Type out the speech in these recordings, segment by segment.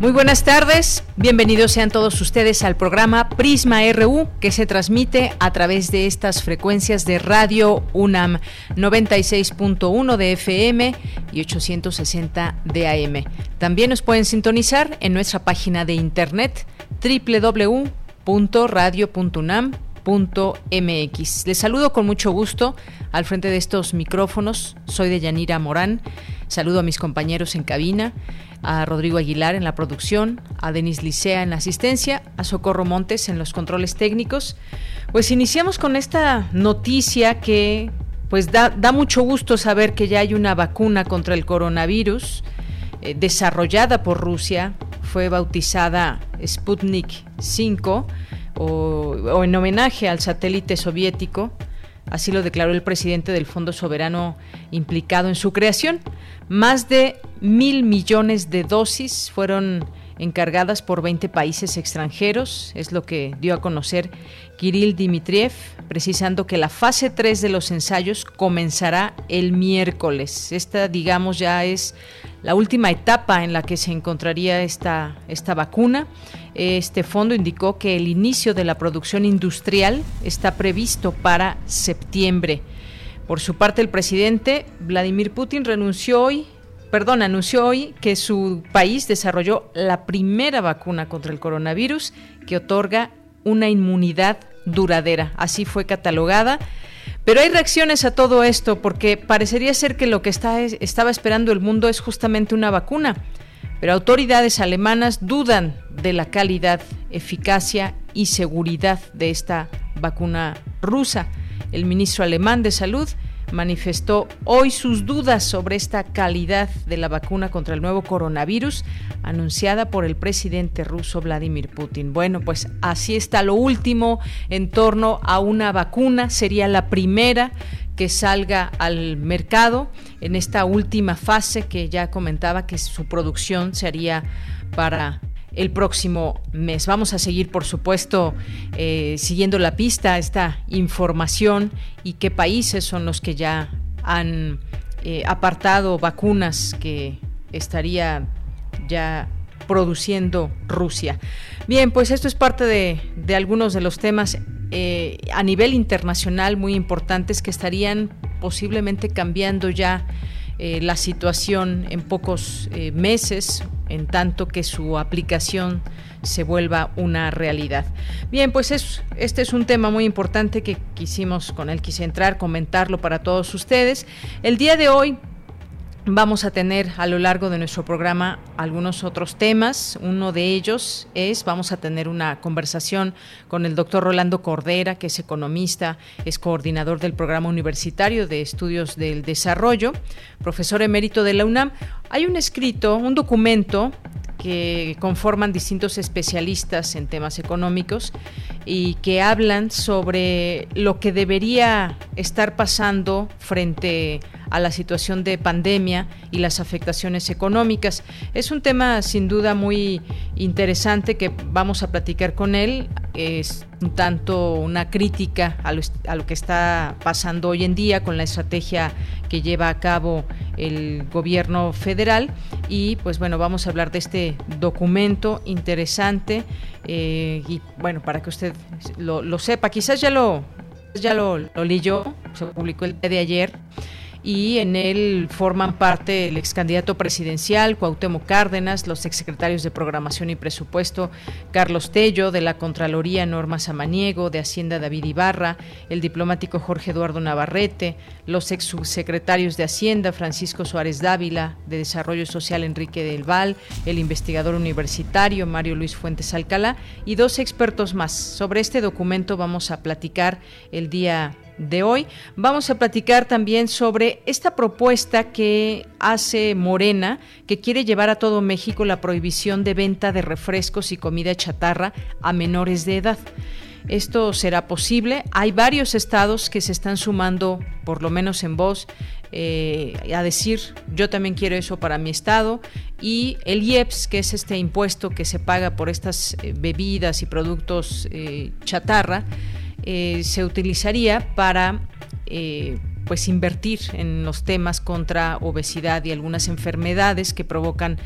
Muy buenas tardes, bienvenidos sean todos ustedes al programa Prisma RU que se transmite a través de estas frecuencias de Radio UNAM 96.1 de FM y 860 de AM. También nos pueden sintonizar en nuestra página de internet www.radio.unam.mx. Les saludo con mucho gusto al frente de estos micrófonos. Soy de Yanira Morán. Saludo a mis compañeros en cabina a Rodrigo Aguilar en la producción, a Denis Licea en la asistencia, a Socorro Montes en los controles técnicos. Pues iniciamos con esta noticia que pues da, mucho gusto saber que ya hay una vacuna contra el coronavirus eh, desarrollada por Rusia, fue bautizada Sputnik 5 o en homenaje al satélite soviético Así lo declaró el presidente del Fondo Soberano implicado en su creación. Más de mil millones de dosis fueron encargadas por 20 países extranjeros, es lo que dio a conocer Kirill Dmitriev, precisando que la fase 3 de los ensayos comenzará el miércoles. Esta, digamos, ya es la última etapa en la que se encontraría esta, esta vacuna. Este fondo indicó que el inicio de la producción industrial está previsto para septiembre. Por su parte, el presidente Vladimir Putin renunció hoy, perdón, anunció hoy que su país desarrolló la primera vacuna contra el coronavirus que otorga una inmunidad duradera. Así fue catalogada. Pero hay reacciones a todo esto porque parecería ser que lo que está, estaba esperando el mundo es justamente una vacuna pero autoridades alemanas dudan de la calidad, eficacia y seguridad de esta vacuna rusa. El ministro alemán de Salud manifestó hoy sus dudas sobre esta calidad de la vacuna contra el nuevo coronavirus anunciada por el presidente ruso Vladimir Putin. Bueno, pues así está lo último en torno a una vacuna. Sería la primera que salga al mercado en esta última fase que ya comentaba que su producción se haría para el próximo mes. Vamos a seguir, por supuesto, eh, siguiendo la pista, esta información y qué países son los que ya han eh, apartado vacunas que estaría ya produciendo Rusia. Bien, pues esto es parte de, algunos de los temas eh, a nivel internacional muy importantes que estarían posiblemente cambiando ya eh, la situación en pocos eh, meses, en tanto que su aplicación se vuelva una realidad. Bien, pues es, este es un tema muy importante que quisimos, con él quise entrar, comentarlo para todos ustedes. El día de hoy Vamos a tener a lo largo de nuestro programa algunos otros temas. Uno de ellos es, vamos a tener una conversación con el doctor Rolando Cordera, que es economista, es coordinador del programa universitario de estudios del desarrollo, profesor emérito de la UNAM. Hay un escrito, un documento que conforman distintos especialistas en temas económicos y que hablan sobre lo que debería estar pasando frente a la situación de pandemia y las afectaciones económicas. Es un tema sin duda muy interesante que vamos a platicar con él. Es un tanto una crítica a lo, que está pasando hoy en día con la estrategia que lleva a cabo el gobierno federal y pues bueno vamos a hablar de este documento interesante eh, y bueno para que usted lo, sepa quizás ya lo ya lo, lo leyó se publicó el día de ayer y en él forman parte el ex candidato presidencial Cuauhtémoc Cárdenas, los exsecretarios de Programación y Presupuesto Carlos Tello, de la Contraloría Norma Samaniego, de Hacienda David Ibarra, el diplomático Jorge Eduardo Navarrete, los ex subsecretarios de Hacienda Francisco Suárez Dávila, de Desarrollo Social Enrique del Val, el investigador universitario Mario Luis Fuentes Alcalá y dos expertos más. Sobre este documento vamos a platicar el día de hoy. Vamos a platicar también sobre esta propuesta que hace Morena, que quiere llevar a todo México la prohibición de venta de refrescos y comida chatarra a menores de edad. Esto será posible. Hay varios estados que se están sumando, por lo menos en voz, eh, a decir yo también quiero eso para mi estado y el IEPS, que es este impuesto que se paga por estas eh, bebidas y productos eh, chatarra, eh, se utilizaría para eh, pues invertir en los temas contra obesidad y algunas enfermedades que provocan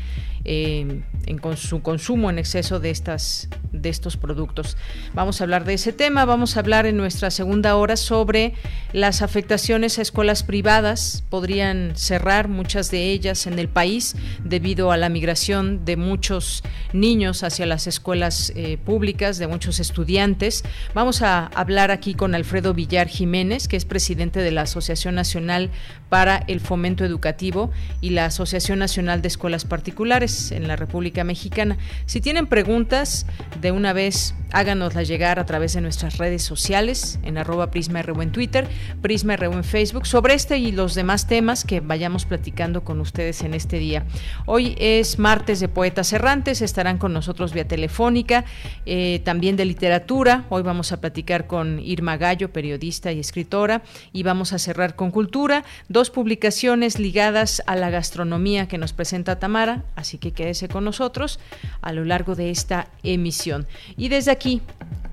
eh, en su consumo en exceso de estas de estos productos. Vamos a hablar de ese tema, vamos a hablar en nuestra segunda hora sobre las afectaciones a escuelas privadas, podrían cerrar muchas de ellas en el país debido a la migración de muchos niños hacia las escuelas eh, públicas, de muchos estudiantes. Vamos a hablar aquí con Alfredo Villar Jiménez, que es presidente de la Asociación Nacional para el Fomento Educativo y la Asociación Nacional de Escuelas Particulares en la República Mexicana. Si tienen preguntas, de una vez háganoslas llegar a través de nuestras redes sociales, en arroba en Twitter, PrismaRU en Facebook, sobre este y los demás temas que vayamos platicando con ustedes en este día. Hoy es martes de Poetas Errantes, estarán con nosotros vía telefónica, eh, también de literatura. Hoy vamos a platicar con Irma Gallo, periodista y escritora, y vamos a cerrar con cultura, publicaciones ligadas a la gastronomía que nos presenta Tamara, así que quédese con nosotros a lo largo de esta emisión. Y desde aquí,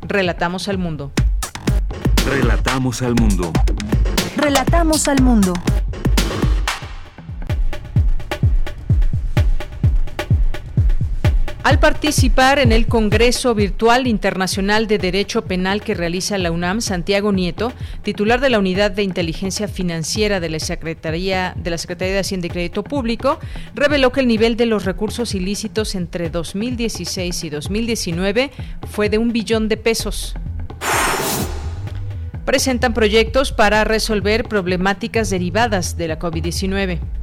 relatamos al mundo. Relatamos al mundo. Relatamos al mundo. Al participar en el Congreso Virtual Internacional de Derecho Penal que realiza la UNAM, Santiago Nieto, titular de la Unidad de Inteligencia Financiera de la Secretaría de la Secretaría de Hacienda y Crédito Público, reveló que el nivel de los recursos ilícitos entre 2016 y 2019 fue de un billón de pesos presentan proyectos para resolver problemáticas derivadas de la COVID-19.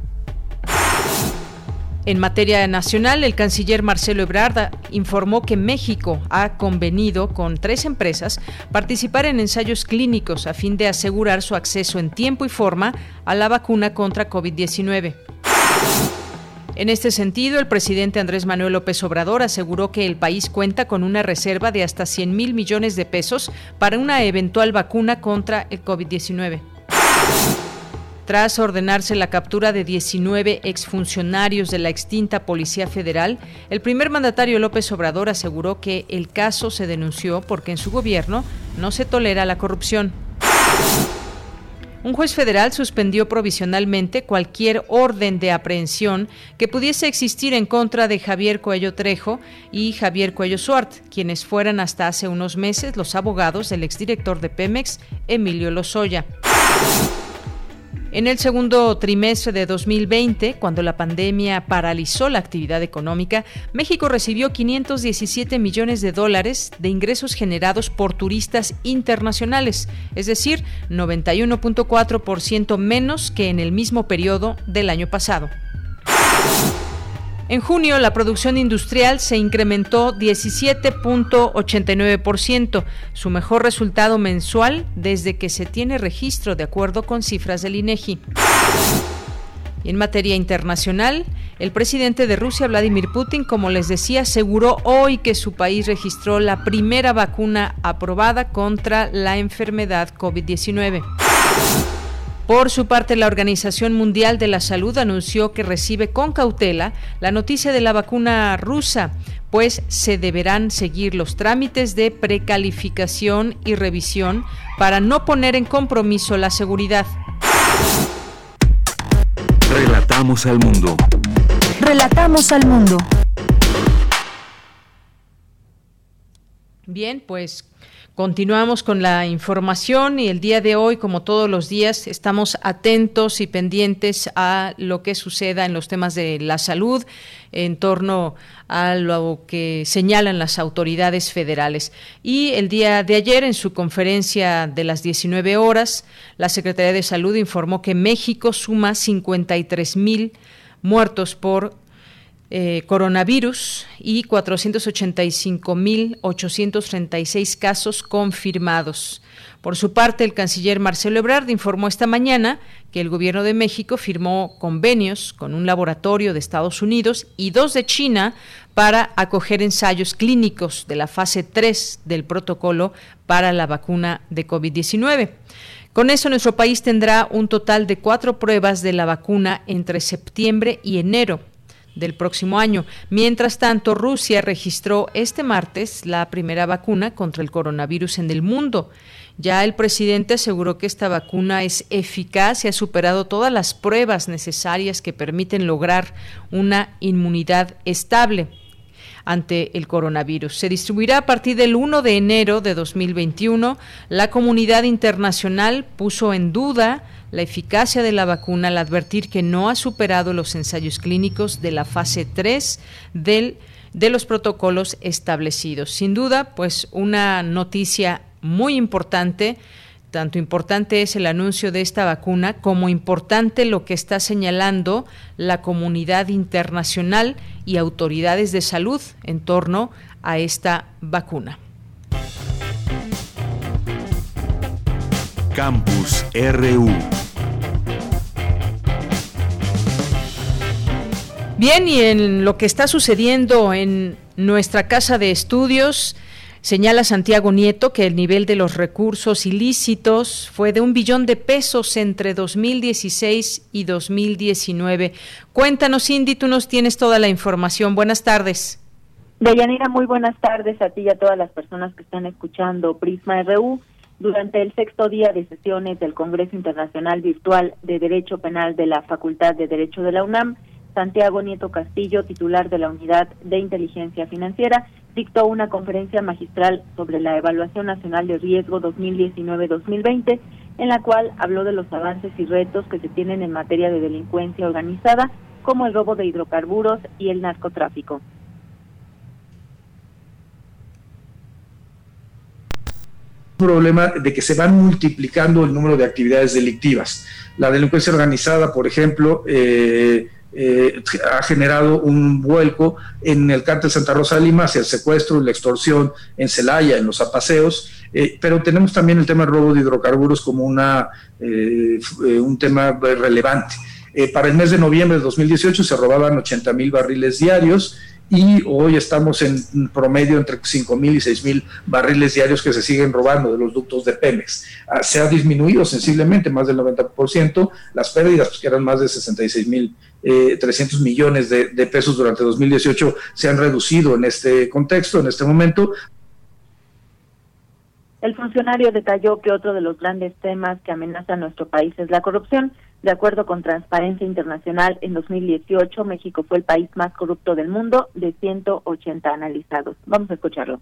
En materia nacional, el canciller Marcelo Ebrard informó que México ha convenido con tres empresas participar en ensayos clínicos a fin de asegurar su acceso en tiempo y forma a la vacuna contra COVID-19. En este sentido, el presidente Andrés Manuel López Obrador aseguró que el país cuenta con una reserva de hasta 100 mil millones de pesos para una eventual vacuna contra el COVID-19 tras ordenarse la captura de 19 exfuncionarios de la extinta Policía Federal, el primer mandatario López Obrador aseguró que el caso se denunció porque en su gobierno no se tolera la corrupción. Un juez federal suspendió provisionalmente cualquier orden de aprehensión que pudiese existir en contra de Javier Cuello Trejo y Javier Cuello Suart, quienes fueran hasta hace unos meses los abogados del exdirector de Pemex, Emilio Lozoya. En el segundo trimestre de 2020, cuando la pandemia paralizó la actividad económica, México recibió 517 millones de dólares de ingresos generados por turistas internacionales, es decir, 91.4% menos que en el mismo periodo del año pasado. En junio, la producción industrial se incrementó 17.89%, su mejor resultado mensual desde que se tiene registro de acuerdo con cifras del INEGI. en materia internacional, el presidente de Rusia, Vladimir Putin, como les decía, aseguró hoy que su país registró la primera vacuna aprobada contra la enfermedad COVID-19. Por su parte, la Organización Mundial de la Salud anunció que recibe con cautela la noticia de la vacuna rusa, pues se deberán seguir los trámites de precalificación y revisión para no poner en compromiso la seguridad. Relatamos al mundo. Relatamos al mundo. Bien, pues Continuamos con la información y el día de hoy, como todos los días, estamos atentos y pendientes a lo que suceda en los temas de la salud en torno a lo que señalan las autoridades federales. Y el día de ayer, en su conferencia de las 19 horas, la Secretaría de Salud informó que México suma 53 mil muertos por eh, coronavirus y 485.836 casos confirmados. Por su parte, el canciller Marcelo Ebrard informó esta mañana que el gobierno de México firmó convenios con un laboratorio de Estados Unidos y dos de China para acoger ensayos clínicos de la fase 3 del protocolo para la vacuna de COVID-19. Con eso, nuestro país tendrá un total de cuatro pruebas de la vacuna entre septiembre y enero del próximo año. Mientras tanto, Rusia registró este martes la primera vacuna contra el coronavirus en el mundo. Ya el presidente aseguró que esta vacuna es eficaz y ha superado todas las pruebas necesarias que permiten lograr una inmunidad estable ante el coronavirus. Se distribuirá a partir del 1 de enero de 2021. La comunidad internacional puso en duda la eficacia de la vacuna al advertir que no ha superado los ensayos clínicos de la fase 3 del, de los protocolos establecidos. Sin duda, pues una noticia muy importante. Tanto importante es el anuncio de esta vacuna como importante lo que está señalando la comunidad internacional y autoridades de salud en torno a esta vacuna. Campus RU. Bien, y en lo que está sucediendo en nuestra casa de estudios, señala Santiago Nieto que el nivel de los recursos ilícitos fue de un billón de pesos entre 2016 y 2019. Cuéntanos, Cindy, tú nos tienes toda la información. Buenas tardes. Deyanira, muy buenas tardes a ti y a todas las personas que están escuchando Prisma RU durante el sexto día de sesiones del Congreso Internacional Virtual de Derecho Penal de la Facultad de Derecho de la UNAM, Santiago Nieto Castillo, titular de la Unidad de Inteligencia Financiera, dictó una conferencia magistral sobre la Evaluación Nacional de Riesgo 2019-2020, en la cual habló de los avances y retos que se tienen en materia de delincuencia organizada, como el robo de hidrocarburos y el narcotráfico. Problema de que se van multiplicando el número de actividades delictivas. La delincuencia organizada, por ejemplo, eh, eh, ha generado un vuelco en el cártel Santa Rosa de Lima hacia el secuestro y la extorsión en Celaya, en los apaseos, eh, pero tenemos también el tema del robo de hidrocarburos como una, un tema relevante. para el mes de noviembre de 2018 se robaban 80 mil barriles diarios y hoy estamos en promedio entre 5 mil y 6 mil barriles diarios que se siguen robando de los ductos de Pemex. Ah, se ha disminuido sensiblemente, más del 90%, las pérdidas, pues, que eran más de 66 mil 300 eh, millones de, pesos durante 2018, se han reducido en este contexto, en este momento, el funcionario detalló que otro de los grandes temas que amenaza a nuestro país es la corrupción. De acuerdo con Transparencia Internacional, en 2018 México fue el país más corrupto del mundo de 180 analizados. Vamos a escucharlo.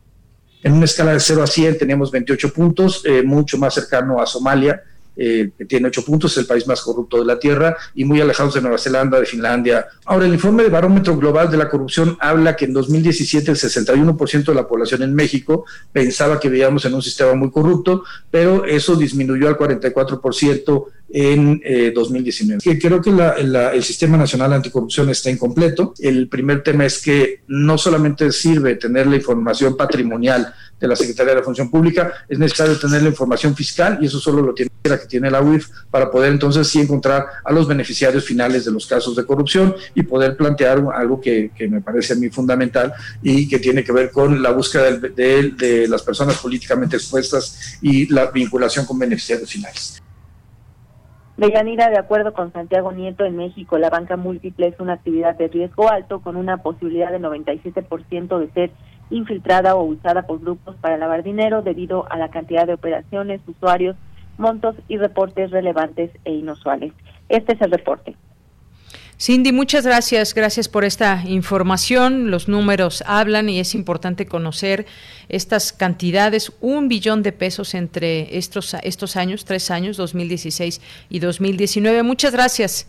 En una escala de 0 a 100 tenemos 28 puntos, eh, mucho más cercano a Somalia, eh, que tiene ocho puntos, es el país más corrupto de la Tierra, y muy alejados de Nueva Zelanda, de Finlandia. Ahora, el informe de Barómetro Global de la Corrupción habla que en 2017 el 61% de la población en México pensaba que vivíamos en un sistema muy corrupto, pero eso disminuyó al 44% en 2019. Eh, creo que el Sistema Nacional Anticorrupción está incompleto. El primer tema es que no solamente sirve tener la información patrimonial de la Secretaría de la Función Pública, es necesario tener la información fiscal y eso solo lo tiene la que tiene la UIF para poder entonces sí encontrar a los beneficiarios finales de los casos de corrupción y poder plantear algo que, me parece a mí fundamental y que tiene que ver con la búsqueda de, de las personas políticamente expuestas y la vinculación con beneficiarios finales. Deyanira, de acuerdo con Santiago Nieto, en México la banca múltiple es una actividad de riesgo alto con una posibilidad de 97% de ser infiltrada o usada por grupos para lavar dinero debido a la cantidad de operaciones, usuarios, montos y reportes relevantes e inusuales. Este es el reporte. Cindy, muchas gracias, gracias por esta información. Los números hablan y es importante conocer estas cantidades, un billón de pesos entre estos, estos años, tres años, 2016 y 2019. Muchas gracias.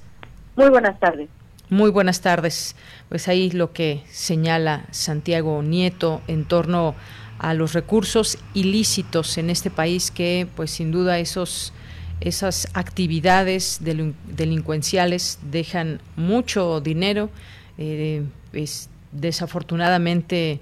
Muy buenas tardes. Muy buenas tardes. Pues ahí lo que señala Santiago Nieto en torno a los recursos ilícitos en este país que pues sin duda esos esas actividades delincuenciales dejan mucho dinero. Eh, desafortunadamente,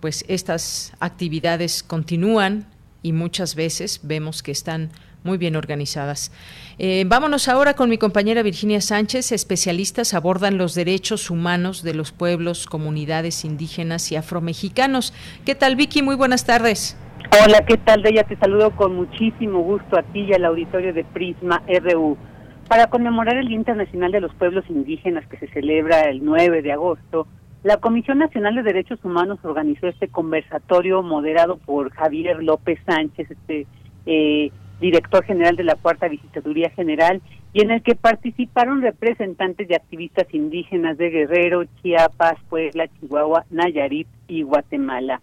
pues estas actividades continúan y muchas veces vemos que están muy bien organizadas. Eh, vámonos ahora con mi compañera Virginia Sánchez. Especialistas abordan los derechos humanos de los pueblos, comunidades indígenas y afromexicanos. ¿Qué tal, Vicky? Muy buenas tardes. Hola, ¿qué tal, Deya? Te saludo con muchísimo gusto a ti y al auditorio de Prisma RU. Para conmemorar el Día Internacional de los Pueblos Indígenas que se celebra el 9 de agosto, la Comisión Nacional de Derechos Humanos organizó este conversatorio moderado por Javier López Sánchez, este eh, director general de la Cuarta Visitaduría General, y en el que participaron representantes de activistas indígenas de Guerrero, Chiapas, Puebla, Chihuahua, Nayarit y Guatemala.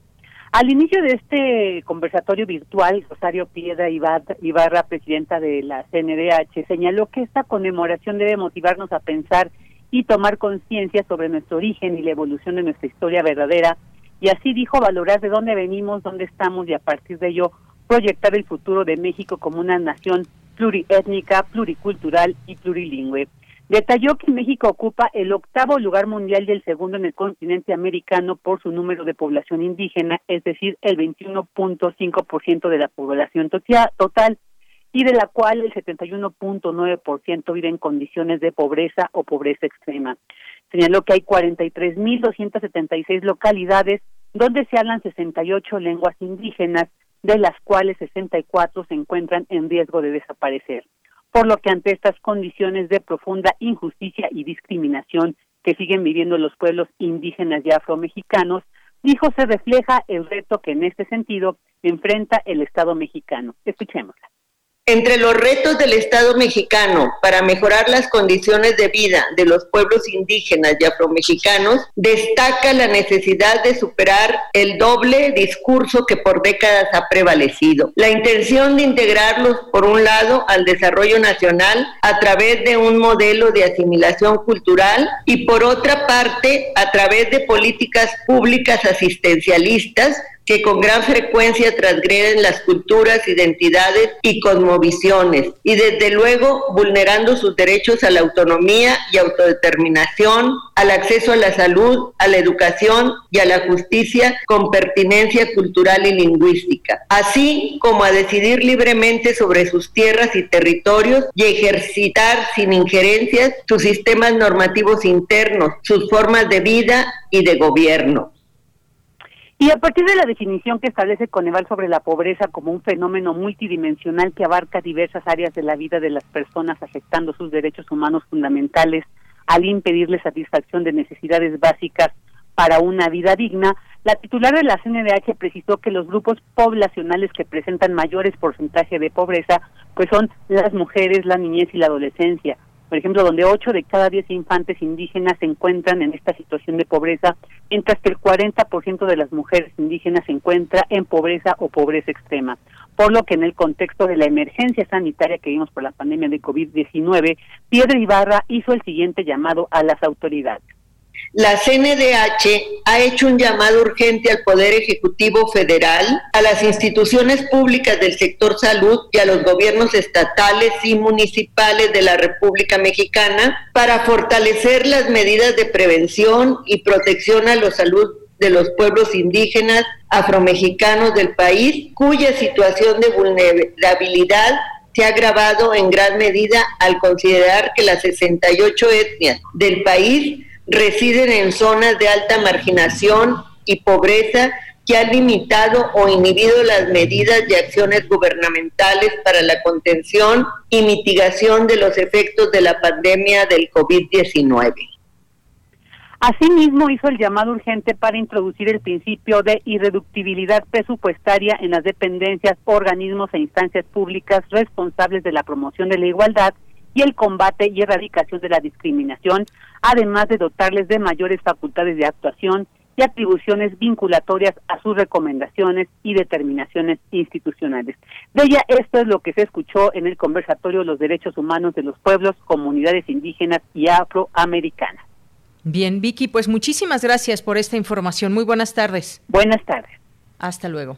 Al inicio de este conversatorio virtual, Rosario Piedra Ibarra, presidenta de la CNDH, señaló que esta conmemoración debe motivarnos a pensar y tomar conciencia sobre nuestro origen y la evolución de nuestra historia verdadera, y así dijo valorar de dónde venimos, dónde estamos y a partir de ello proyectar el futuro de México como una nación pluriétnica, pluricultural y plurilingüe. Detalló que México ocupa el octavo lugar mundial y el segundo en el continente americano por su número de población indígena, es decir, el 21.5% de la población total, y de la cual el 71.9% vive en condiciones de pobreza o pobreza extrema. Señaló que hay 43.276 localidades donde se hablan 68 lenguas indígenas, de las cuales 64 se encuentran en riesgo de desaparecer por lo que ante estas condiciones de profunda injusticia y discriminación que siguen viviendo los pueblos indígenas y afromexicanos, dijo se refleja el reto que en este sentido enfrenta el Estado mexicano. Escuchémosla. Entre los retos del Estado mexicano para mejorar las condiciones de vida de los pueblos indígenas y afromexicanos, destaca la necesidad de superar el doble discurso que por décadas ha prevalecido. La intención de integrarlos, por un lado, al desarrollo nacional a través de un modelo de asimilación cultural y por otra parte, a través de políticas públicas asistencialistas que con gran frecuencia transgreden las culturas, identidades y cosmovisiones, y desde luego vulnerando sus derechos a la autonomía y autodeterminación, al acceso a la salud, a la educación y a la justicia con pertinencia cultural y lingüística, así como a decidir libremente sobre sus tierras y territorios y ejercitar sin injerencias sus sistemas normativos internos, sus formas de vida y de gobierno. Y a partir de la definición que establece Coneval sobre la pobreza como un fenómeno multidimensional que abarca diversas áreas de la vida de las personas afectando sus derechos humanos fundamentales al impedirle satisfacción de necesidades básicas para una vida digna, la titular de la CNDH precisó que los grupos poblacionales que presentan mayores porcentajes de pobreza pues son las mujeres, la niñez y la adolescencia, por ejemplo, donde 8 de cada 10 infantes indígenas se encuentran en esta situación de pobreza, mientras que el 40% de las mujeres indígenas se encuentra en pobreza o pobreza extrema. Por lo que en el contexto de la emergencia sanitaria que vimos por la pandemia de COVID-19, Piedra Ibarra hizo el siguiente llamado a las autoridades. La CNDH ha hecho un llamado urgente al Poder Ejecutivo Federal, a las instituciones públicas del sector salud y a los gobiernos estatales y municipales de la República Mexicana para fortalecer las medidas de prevención y protección a la salud de los pueblos indígenas afromexicanos del país, cuya situación de vulnerabilidad se ha agravado en gran medida al considerar que las 68 etnias del país residen en zonas de alta marginación y pobreza que han limitado o inhibido las medidas y acciones gubernamentales para la contención y mitigación de los efectos de la pandemia del COVID-19. Asimismo, hizo el llamado urgente para introducir el principio de irreductibilidad presupuestaria en las dependencias, organismos e instancias públicas responsables de la promoción de la igualdad y el combate y erradicación de la discriminación, además de dotarles de mayores facultades de actuación y atribuciones vinculatorias a sus recomendaciones y determinaciones institucionales. De ella, esto es lo que se escuchó en el conversatorio los derechos humanos de los pueblos, comunidades indígenas y afroamericanas. Bien, Vicky, pues muchísimas gracias por esta información. Muy buenas tardes. Buenas tardes. Hasta luego.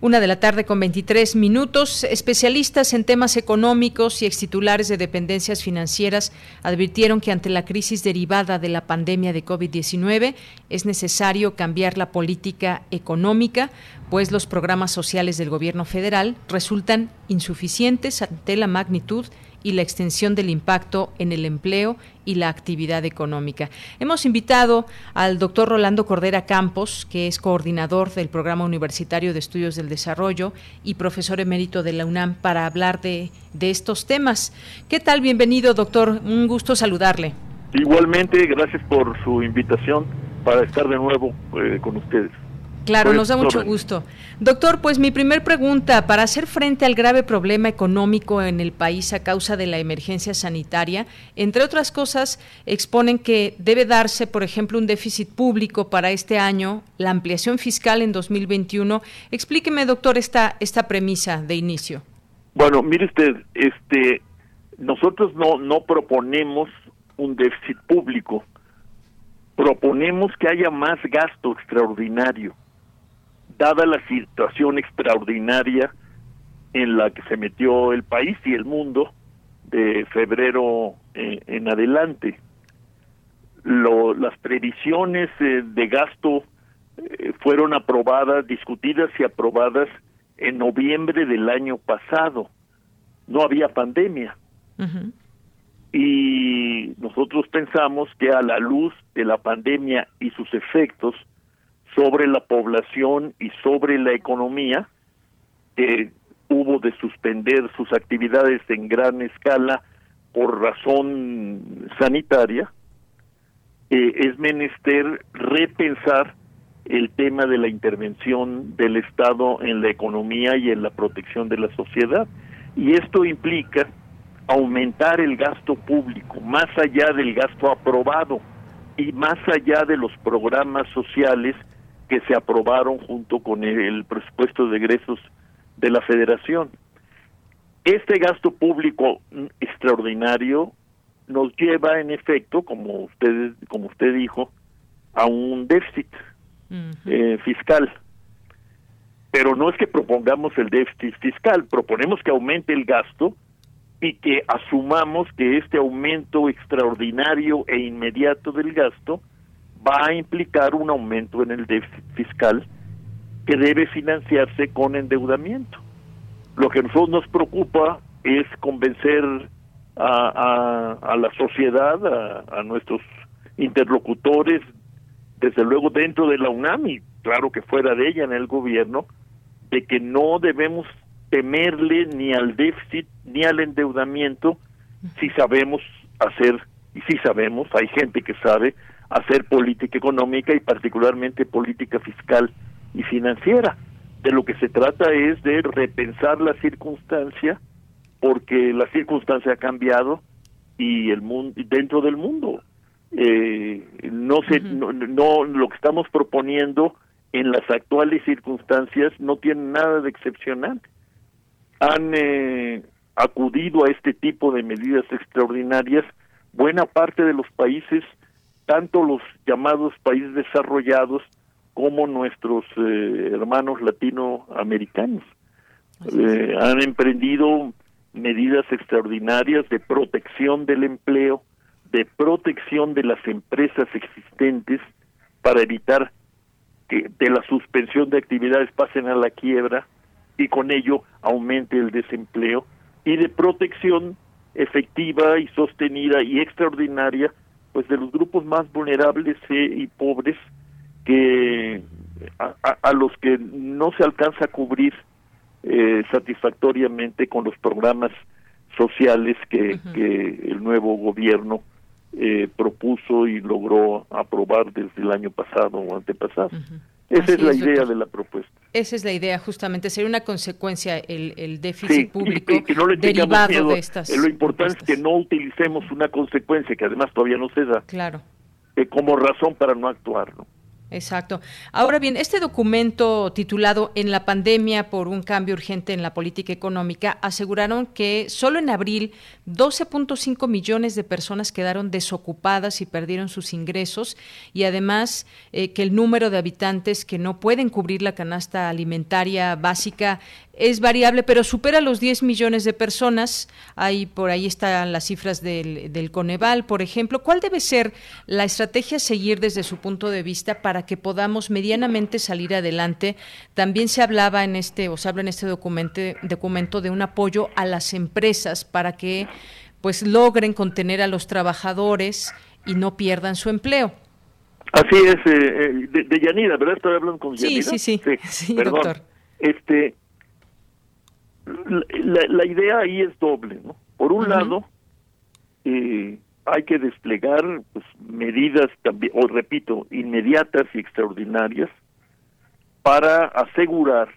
Una de la tarde con 23 minutos. Especialistas en temas económicos y extitulares de dependencias financieras advirtieron que ante la crisis derivada de la pandemia de COVID-19 es necesario cambiar la política económica, pues los programas sociales del gobierno federal resultan insuficientes ante la magnitud y la extensión del impacto en el empleo y la actividad económica. Hemos invitado al doctor Rolando Cordera Campos, que es coordinador del Programa Universitario de Estudios del Desarrollo y profesor emérito de la UNAM, para hablar de, estos temas. ¿Qué tal? Bienvenido, doctor. Un gusto saludarle. Igualmente, gracias por su invitación para estar de nuevo eh, con ustedes. Claro, nos da mucho gusto. Doctor, pues mi primer pregunta, para hacer frente al grave problema económico en el país a causa de la emergencia sanitaria, entre otras cosas, exponen que debe darse, por ejemplo, un déficit público para este año, la ampliación fiscal en 2021. Explíqueme, doctor, esta, esta premisa de inicio. Bueno, mire usted, este, nosotros no, no proponemos un déficit público, proponemos que haya más gasto extraordinario dada la situación extraordinaria en la que se metió el país y el mundo de febrero eh, en adelante. las previsiones eh, de gasto eh, fueron aprobadas, discutidas y aprobadas en noviembre del año pasado. No había pandemia. Y nosotros pensamos que a la luz de la pandemia y sus efectos, sobre la población y sobre la economía, que hubo de suspender sus actividades en gran escala por razón sanitaria, eh, es menester repensar el tema de la intervención del Estado en la economía y en la protección de la sociedad. Y esto implica aumentar el gasto público, más allá del gasto aprobado y más allá de los programas sociales que se aprobaron junto con el presupuesto de egresos de la federación. Este gasto público extraordinario nos lleva en efecto, como usted, como usted dijo, a un déficit eh, fiscal. Pero no es que propongamos el déficit fiscal, proponemos que aumente el gasto y que asumamos que este aumento extraordinario e inmediato del gasto va a implicar un aumento en el déficit fiscal que debe financiarse con endeudamiento. Lo que a nosotros nos preocupa es convencer a, a, la sociedad, a, a, nuestros interlocutores, desde luego dentro de la UNAM y claro que fuera de ella en el gobierno, de que no debemos temerle ni al déficit ni al endeudamiento si sabemos hacer, y si sabemos, hay gente que sabe, hacer política económica y particularmente política fiscal y financiera. De lo que se trata es de repensar la circunstancia porque la circunstancia ha cambiado y el mundo dentro del mundo. Eh, no se no, lo que estamos proponiendo en las actuales circunstancias no tiene nada de excepcional. Han eh, acudido a este tipo de medidas extraordinarias buena parte de los países tanto los llamados países desarrollados como nuestros eh, hermanos latinoamericanos. Eh, han emprendido medidas extraordinarias de protección del empleo, de protección de las empresas existentes para evitar que de la suspensión de actividades pasen a la quiebra y con ello aumente el desempleo y de protección efectiva y sostenida y extraordinaria pues de los grupos más vulnerables eh, y pobres que a, los que no se alcanza a cubrir eh, satisfactoriamente con los programas sociales que, que el nuevo gobierno eh, propuso y logró aprobar desde el año pasado o antepasado. Esa es la idea de la propuesta. Esa es la idea, justamente. Sería una consecuencia el, el déficit público derivado de estas. Lo importante es que no utilicemos una consecuencia que además todavía no se da. Claro. Eh, como razón para no actuar. ¿no? Exacto. Ahora bien, este documento titulado En la pandemia por un cambio urgente en la política económica aseguraron que solo en abril 12.5 millones de personas quedaron desocupadas y perdieron sus ingresos y además eh, que el número de habitantes que no pueden cubrir la canasta alimentaria básica es variable, pero supera los 10 millones de personas. Ahí por ahí están las cifras del, del, Coneval, por ejemplo. ¿Cuál debe ser la estrategia a seguir desde su punto de vista para que podamos medianamente salir adelante? También se hablaba en este, o se habla en este documento, documento de un apoyo a las empresas para que pues logren contener a los trabajadores y no pierdan su empleo. Así es, eh, eh, de, Yanira, ¿verdad? Estoy hablando con Yanira. Sí, sí, sí, sí, doctor. Este, la, idea ahí es doble, ¿no? Por un lado, eh, hay que desplegar pues, medidas o repito, inmediatas y extraordinarias para asegurar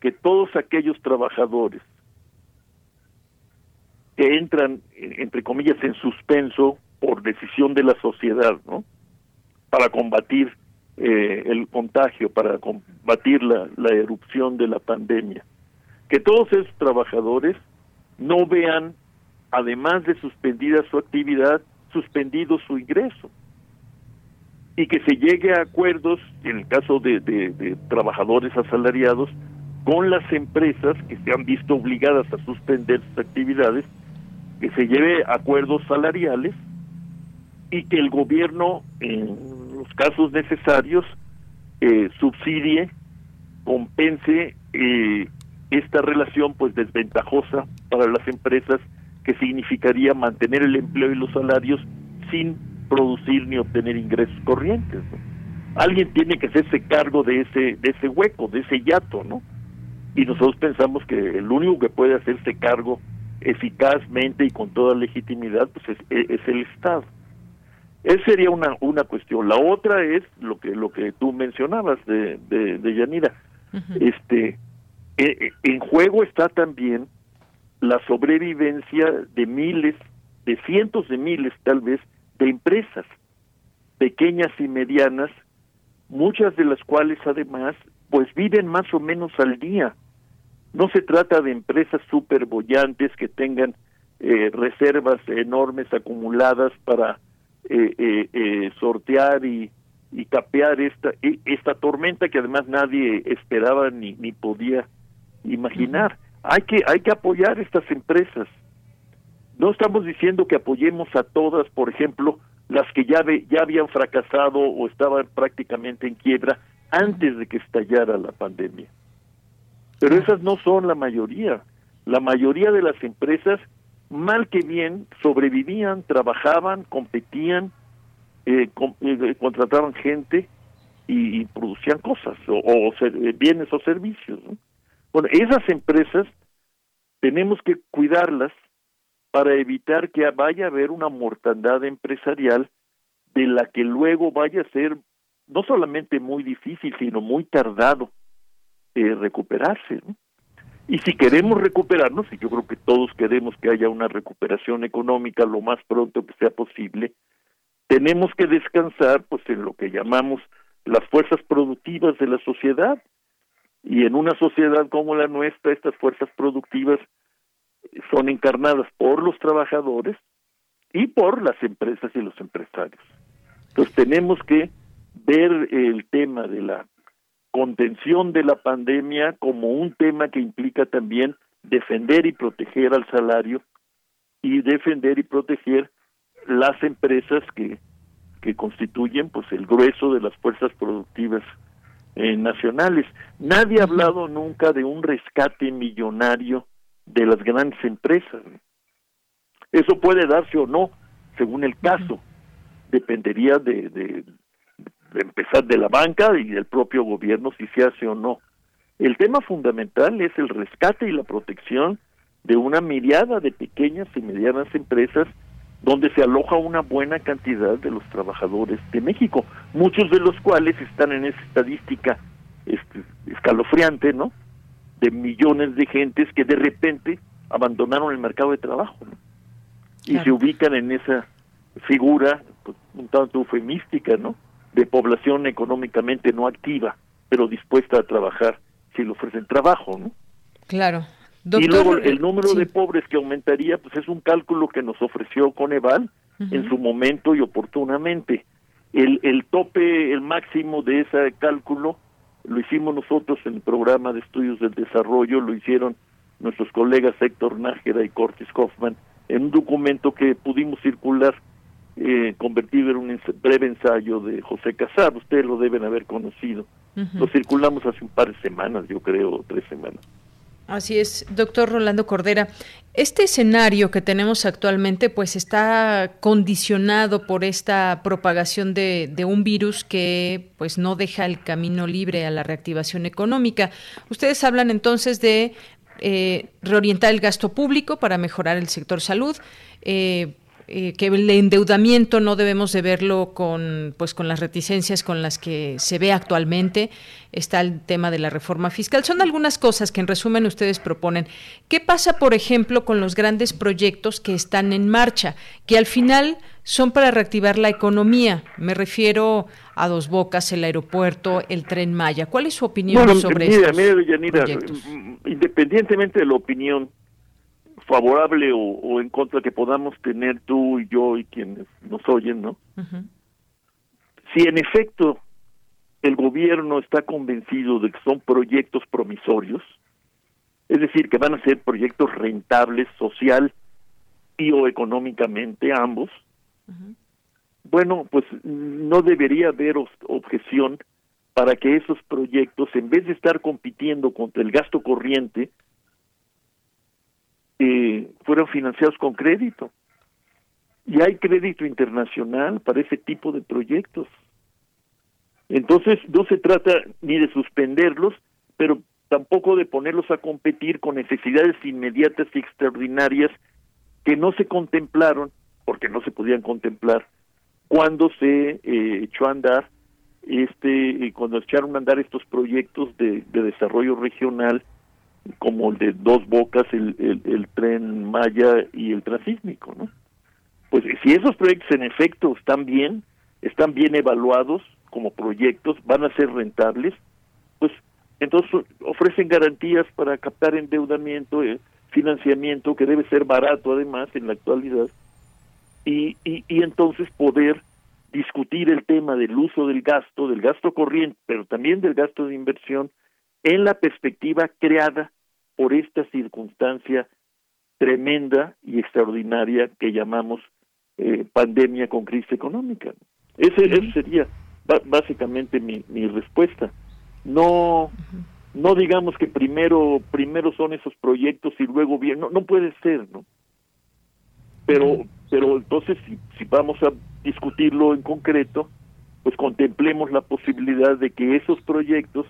que todos aquellos trabajadores que entran, entre comillas, en suspenso por decisión de la sociedad, ¿no? Para combatir eh, el contagio, para combatir la, la erupción de la pandemia que todos esos trabajadores no vean, además de suspendida su actividad, suspendido su ingreso. Y que se llegue a acuerdos, en el caso de, de, trabajadores asalariados, con las empresas que se han visto obligadas a suspender sus actividades, que se lleve acuerdos salariales y que el gobierno, en los casos necesarios, eh, subsidie, compense eh, esta relación pues desventajosa para las empresas que significaría mantener el empleo y los salarios sin producir ni obtener ingresos corrientes. Alguien tiene que hacerse cargo de ese de ese hueco, de ese yato, ¿no? Y nosotros pensamos que el único que puede hacerse cargo eficazmente y con toda legitimidad pues es, es el Estado. Esa sería una una cuestión. La otra es lo que lo que tú mencionabas de de, de Yanira. Este eh, eh, en juego está también la sobrevivencia de miles, de cientos de miles tal vez, de empresas pequeñas y medianas, muchas de las cuales además pues viven más o menos al día. No se trata de empresas superbollantes que tengan eh, reservas enormes acumuladas para sortear y, y capear esta, e, esta tormenta que además nadie esperaba ni, ni podía imaginar. Hay que, hay que apoyar estas empresas. No estamos diciendo que apoyemos a todas, por ejemplo, las que ya, ya habían fracasado o estaban prácticamente en quiebra antes de que estallara la pandemia. Pero esas no son la mayoría. La mayoría de las empresas, mal que bien, sobrevivían, trabajaban, competían, eh, eh contrataban gente y, producían cosas, o, o eh, bienes o servicios. ¿no? Bueno, esas empresas tenemos que cuidarlas para evitar que vaya a haber una mortandad empresarial de la que luego vaya a ser no solamente muy difícil, sino muy tardado eh, recuperarse. Y si queremos recuperarnos, y yo creo que todos queremos que haya una recuperación económica lo más pronto que sea posible, tenemos que descansar pues en lo que llamamos las fuerzas productivas de la sociedad, y en una sociedad como la nuestra, estas fuerzas productivas son encarnadas por los trabajadores y por las empresas y los empresarios. Entonces tenemos que ver el tema de la contención de la pandemia como un tema que implica también defender y proteger al salario y defender y proteger las empresas que, que constituyen pues el grueso de las fuerzas productivas eh, nacionales. Nadie ha hablado nunca de un rescate millonario de las grandes empresas. Eso puede darse o no, según el caso. Dependería de, de, empezar de la banca y del propio gobierno si se hace o no. El tema fundamental es el rescate y la protección de una mirada de pequeñas y medianas empresas donde se aloja una buena cantidad de los trabajadores de México, muchos de los cuales están en esa estadística este, escalofriante, ¿no? De millones de gentes que de repente abandonaron el mercado de trabajo, Y se ubican en esa figura pues, un tanto eufemística, ¿no? De población económicamente no activa, pero dispuesta a trabajar si le ofrecen trabajo, ¿no? Claro. Y luego el número de pobres que aumentaría, pues es un cálculo que nos ofreció Coneval en su momento y oportunamente. El, el tope, el máximo de ese cálculo, lo hicimos nosotros en el programa de estudios del desarrollo, lo hicieron nuestros colegas Héctor Nájera y Cortis Hoffman, en un documento que pudimos circular, eh, convertido en un breve ensayo de José Casar, ustedes lo deben haber conocido. Lo circulamos hace un par de semanas, yo creo, tres semanas. Así es, doctor Rolando Cordera. Este escenario que tenemos actualmente, pues está condicionado por esta propagación de, un virus que, pues, no deja el camino libre a la reactivación económica. Ustedes hablan entonces de eh, reorientar el gasto público para mejorar el sector salud. Eh, eh, que el endeudamiento no debemos de verlo con pues con las reticencias con las que se ve actualmente. Está el tema de la reforma fiscal. Son algunas cosas que en resumen ustedes proponen. Qué pasa por ejemplo con los grandes proyectos que están en marcha que al final son para reactivar la economía me refiero a Dos Bocas el aeropuerto el tren Maya. Cuál es su opinión sobre mira, proyectos? Mm, independientemente de la opinión favorable o, en contra que podamos tener tú y yo y quienes nos oyen, ¿no? Si en efecto el gobierno está convencido de que son proyectos promisorios, es decir, que van a ser proyectos rentables social y o económicamente ambos, bueno, pues no debería haber objeción para que esos proyectos, en vez de estar compitiendo contra el gasto corriente, eh, fueron financiados con crédito. Y hay crédito internacional para ese tipo de proyectos. Entonces, no se trata ni de suspenderlos, pero tampoco de ponerlos a competir con necesidades inmediatas y extraordinarias que no se contemplaron, porque no se podían contemplar, cuando se eh, echó a andar, este, cuando echaron a andar estos proyectos de desarrollo regional como el de Dos Bocas, el, el, tren Maya y el transísmico, ¿no? Pues si esos proyectos en efecto están bien, están bien evaluados como proyectos, van a ser rentables, pues entonces ofrecen garantías para captar endeudamiento, eh, financiamiento que debe ser barato además en la actualidad, y, y, y entonces poder discutir el tema del uso del gasto, del gasto corriente, pero también del gasto de inversión, en la perspectiva creada por esta circunstancia tremenda y extraordinaria que llamamos eh, pandemia con crisis económica. Ese, sería básicamente mi, mi respuesta. No no digamos que primero primero son esos proyectos y luego bien, no, no puede ser, ¿no? Pero pero entonces si, si vamos a discutirlo en concreto, pues contemplemos la posibilidad de que esos proyectos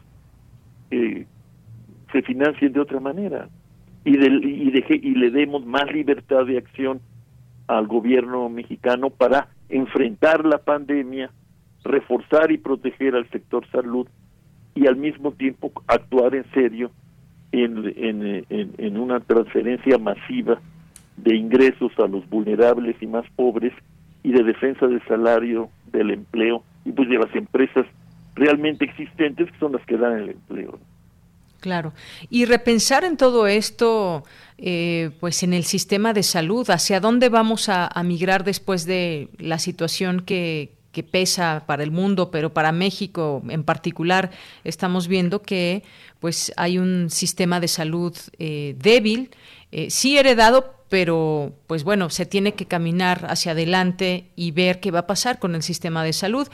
eh, se financien de otra manera y, y, deje, y le demos más libertad de acción al gobierno mexicano para enfrentar la pandemia, reforzar y proteger al sector salud y al mismo tiempo actuar en serio en, en, en, una transferencia masiva de ingresos a los vulnerables y más pobres y de defensa del salario, del empleo y pues de las empresas realmente existentes que son las que dan el empleo. Claro. Y repensar en todo esto, eh, pues en el sistema de salud, hacia dónde vamos a, migrar después de la situación que, que, pesa para el mundo, pero para México en particular, estamos viendo que pues hay un sistema de salud eh, débil, eh, sí heredado, pero pues bueno, se tiene que caminar hacia adelante y ver qué va a pasar con el sistema de salud.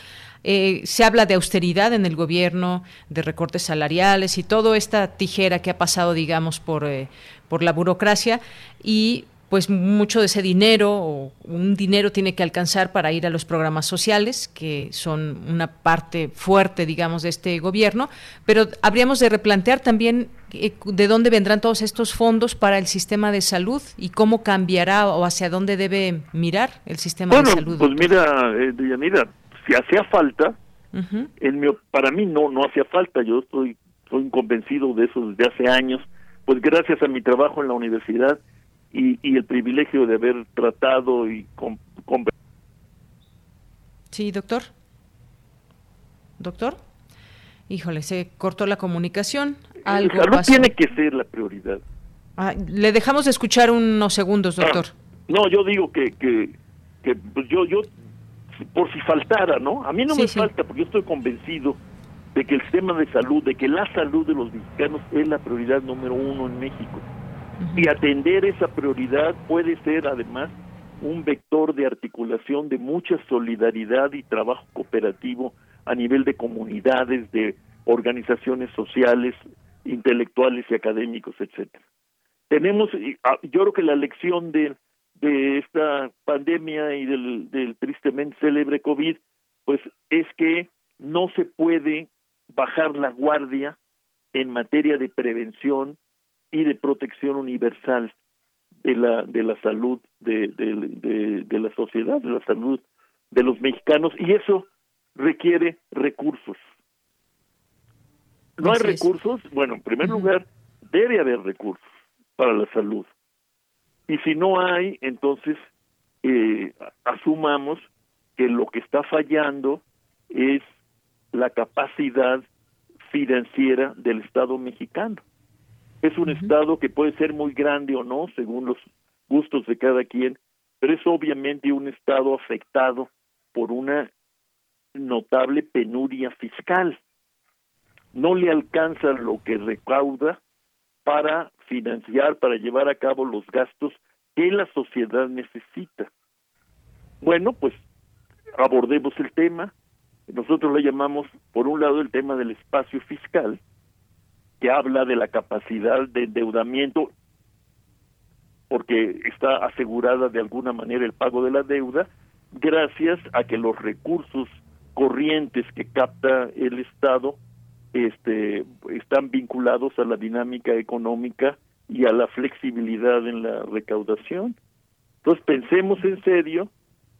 Eh, se habla de austeridad en el gobierno, de recortes salariales y toda esta tijera que ha pasado, digamos, por, eh, por la burocracia y pues mucho de ese dinero o un dinero tiene que alcanzar para ir a los programas sociales, que son una parte fuerte, digamos, de este gobierno, pero habríamos de replantear también de dónde vendrán todos estos fondos para el sistema de salud y cómo cambiará o hacia dónde debe mirar el sistema de salud. Pues mira, eh, mira, si hacía falta, para mí no no hacía falta, yo estoy soy convencido de eso desde hace años, pues gracias a mi trabajo en la universidad y, y el privilegio de haber tratado y con, Sí, doctor. Doctor. Híjole, se cortó la comunicación. Algo salud tiene que ser la prioridad. Ah, le dejamos de escuchar unos segundos, doctor. Ah, no, yo digo que, que, que pues yo, yo, por si faltara, ¿no? A mí no me falta, porque yo estoy convencido de que el sistema de salud, de que la salud de los mexicanos es la prioridad número uno en México. Y atender esa prioridad puede ser además un vector de articulación de mucha solidaridad y trabajo cooperativo a nivel de comunidades, de organizaciones sociales, intelectuales y académicos, etcétera. Tenemos, ah, yo creo que la lección de, de esta pandemia y del, del tristemente célebre COVID, pues es que no se puede bajar la guardia en materia de prevención y de protección universal de la de la salud de, de, de, la sociedad, de la salud de los mexicanos y eso requiere recursos. No hay recursos, bueno, en primer lugar, debe haber recursos para la salud. Y si no hay, entonces eh, asumamos que lo que está fallando es la capacidad financiera del Estado mexicano. Es un Estado que puede ser muy grande o no, según los gustos de cada quien, pero es obviamente un Estado afectado por una notable penuria fiscal. No le alcanza lo que recauda para financiar, para llevar a cabo los gastos que la sociedad necesita. Bueno, pues abordemos el tema. Nosotros le llamamos, por un lado, el tema del espacio fiscal, que habla de la capacidad de endeudamiento, porque está asegurada de alguna manera el pago de la deuda, gracias a que los recursos corrientes que capta el Estado este, están vinculados a la dinámica económica y a la flexibilidad en la recaudación. Entonces pensemos en serio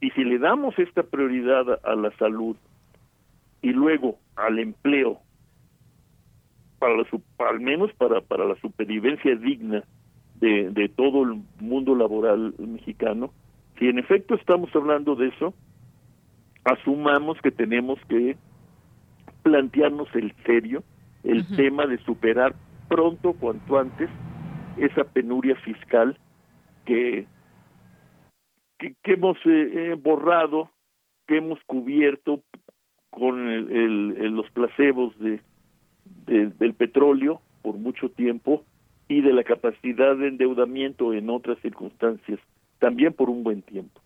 y si le damos esta prioridad a la salud y luego al empleo, para la, al menos para, para la supervivencia digna de, de todo el mundo laboral mexicano, si en efecto estamos hablando de eso, asumamos que tenemos que plantearnos el serio el tema de superar pronto, cuanto antes, esa penuria fiscal que, que, hemos eh, eh, borrado, que hemos cubierto con el, los placebos de, del petróleo por mucho tiempo y de la capacidad de endeudamiento en otras circunstancias también por un buen tiempo.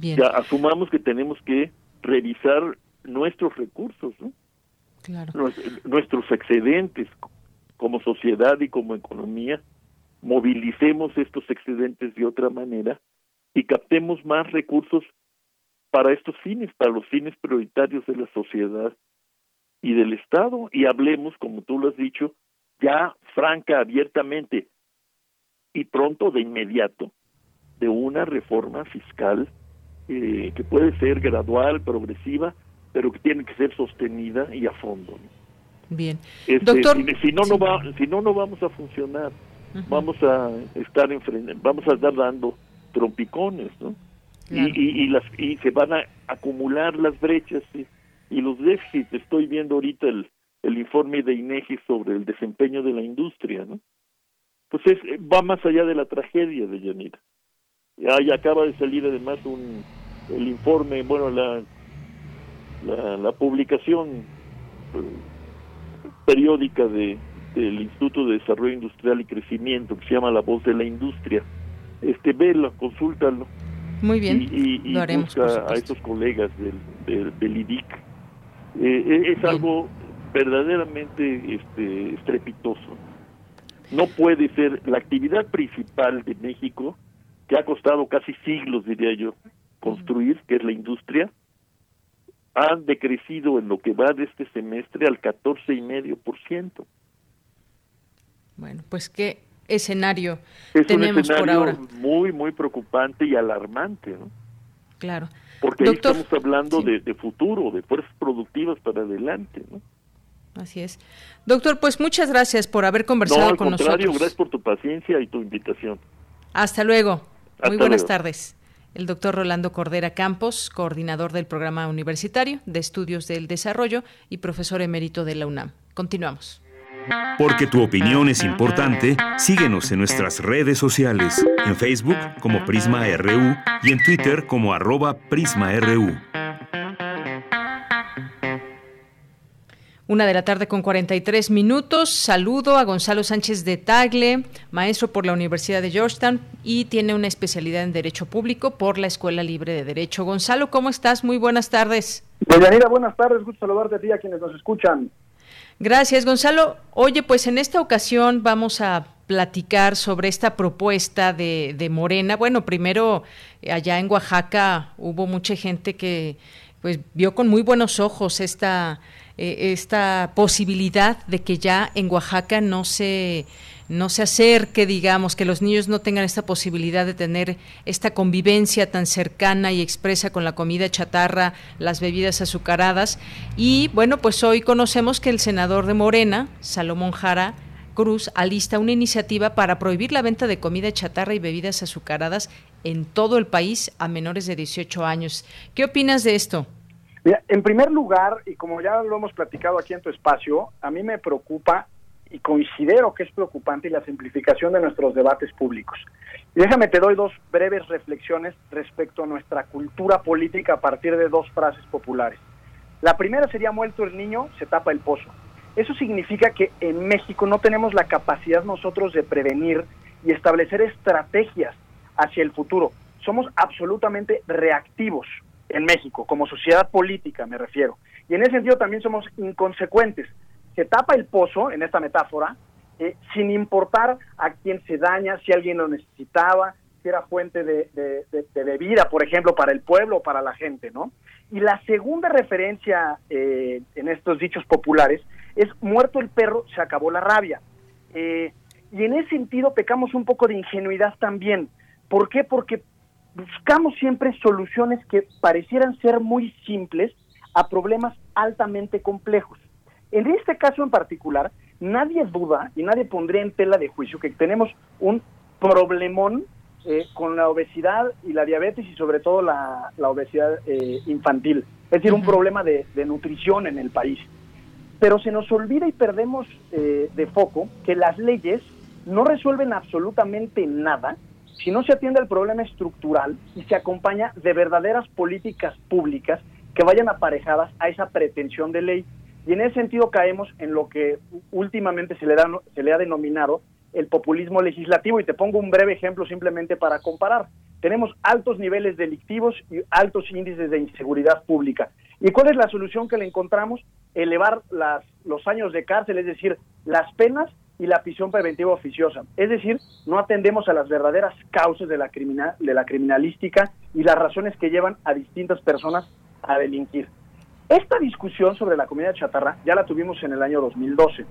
Ya asumamos que tenemos que revisar nuestros recursos, ¿no? Nuestros excedentes como sociedad y como economía, movilicemos estos excedentes de otra manera y captemos más recursos para estos fines, para los fines prioritarios de la sociedad y del Estado, y hablemos, como tú lo has dicho, ya franca, abiertamente y pronto de inmediato, de una reforma fiscal eh, que puede ser gradual, progresiva, pero que tiene que ser sostenida y a fondo. Bien. Este, Doctor, si, no no va, si no no vamos a funcionar, vamos a estar enfrente, vamos a estar dando trompicones, ¿no? Y, y, las y se van a acumular las brechas y, los déficits. Estoy viendo ahorita el, el informe de INEGI sobre el desempeño de la industria, ¿no? Pues es, va más allá de la tragedia de Yanira. Ahí acaba de salir además un el informe, bueno, la la, publicación eh, periódica de del Instituto de Desarrollo Industrial y Crecimiento que se llama La Voz de la Industria. Este, velo, consúltalo. Muy bien, y, y, busca a esos colegas del, del, IDIC. Eh, eh, es algo verdaderamente este, estrepitoso. No puede ser la actividad principal de México, que ha costado casi siglos, diría yo, construir, que es la industria, han decrecido en lo que va de este semestre al 14,5%. Bueno, pues qué escenario tenemos un escenario por ahora. Muy, muy preocupante y alarmante, ¿no? Claro. Porque ahí estamos hablando de, de, futuro, de fuerzas productivas para adelante, ¿no? Así es. Doctor, pues muchas gracias por haber conversado no, con contrario, nosotros. Gracias por tu paciencia y tu invitación. Hasta luego. Hasta Muy buenas luego. tardes. El doctor Rolando Cordera Campos, coordinador del Programa Universitario de Estudios del Desarrollo y profesor emérito de la UNAM. Continuamos. Porque tu opinión es importante, síguenos en nuestras redes sociales, en Facebook como Prisma RU y en Twitter como arroba PrismaRU. Una de la tarde con 43 minutos. Saludo a Gonzalo Sánchez de Tagle, maestro por la Universidad de Georgetown y tiene una especialidad en Derecho Público por la Escuela Libre de Derecho. Gonzalo, ¿cómo estás? Muy buenas tardes. Deyanira, buenas tardes. Gusto saludarte a ti a quienes nos escuchan. Gracias, Gonzalo. Oye, pues en esta ocasión vamos a platicar sobre esta propuesta de, de Morena. Bueno, primero, allá en Oaxaca hubo mucha gente que pues vio con muy buenos ojos esta eh, esta posibilidad de que ya en Oaxaca no se no se acerque, digamos, que los niños no tengan esta posibilidad de tener esta convivencia tan cercana y expresa con la comida chatarra, las bebidas azucaradas. Y bueno, pues hoy conocemos que el senador de Morena, Salomón Jara Cruz, alista una iniciativa para prohibir la venta de comida chatarra y bebidas azucaradas en todo el país a menores de 18 años. ¿Qué opinas de esto? En primer lugar, y como ya lo hemos platicado aquí en tu espacio, a mí me preocupa y considero que es preocupante la simplificación de nuestros debates públicos. Y déjame, te doy dos breves reflexiones respecto a nuestra cultura política a partir de dos frases populares. La primera sería muerto el niño, se tapa el pozo. Eso significa que en México no tenemos la capacidad nosotros de prevenir y establecer estrategias hacia el futuro. Somos absolutamente reactivos en México, como sociedad política me refiero. Y en ese sentido también somos inconsecuentes. Se tapa el pozo, en esta metáfora, eh, sin importar a quién se daña, si alguien lo necesitaba, si era fuente de, de, de, bebida, por ejemplo, para el pueblo o para la gente, ¿no? Y la segunda referencia eh, en estos dichos populares es muerto el perro, se acabó la rabia. Eh, y en ese sentido pecamos un poco de ingenuidad también. ¿Por qué? Porque buscamos siempre soluciones que parecieran ser muy simples a problemas altamente complejos. En este caso en particular, nadie duda y nadie pondría en tela de juicio que tenemos un problemón eh, con la obesidad y la diabetes y sobre todo la, la obesidad eh, infantil, es decir, un problema de, de, nutrición en el país. Pero se nos olvida y perdemos eh, de foco que las leyes no resuelven absolutamente nada si no se atiende al problema estructural y se acompaña de verdaderas políticas públicas que vayan aparejadas a esa pretensión de ley. Y en ese sentido caemos en lo que últimamente se le, da, se le ha denominado el populismo legislativo. Y te pongo un breve ejemplo simplemente para comparar. Tenemos altos niveles delictivos y altos índices de inseguridad pública. ¿Y cuál es la solución que le encontramos? Elevar las, los años de cárcel, es decir, las penas y la prisión preventiva oficiosa. Es decir, no atendemos a las verdaderas causas de la, criminal, de la criminalística y las razones que llevan a distintas personas a delinquir. Esta discusión sobre la comida chatarra ya la tuvimos en el año 2012.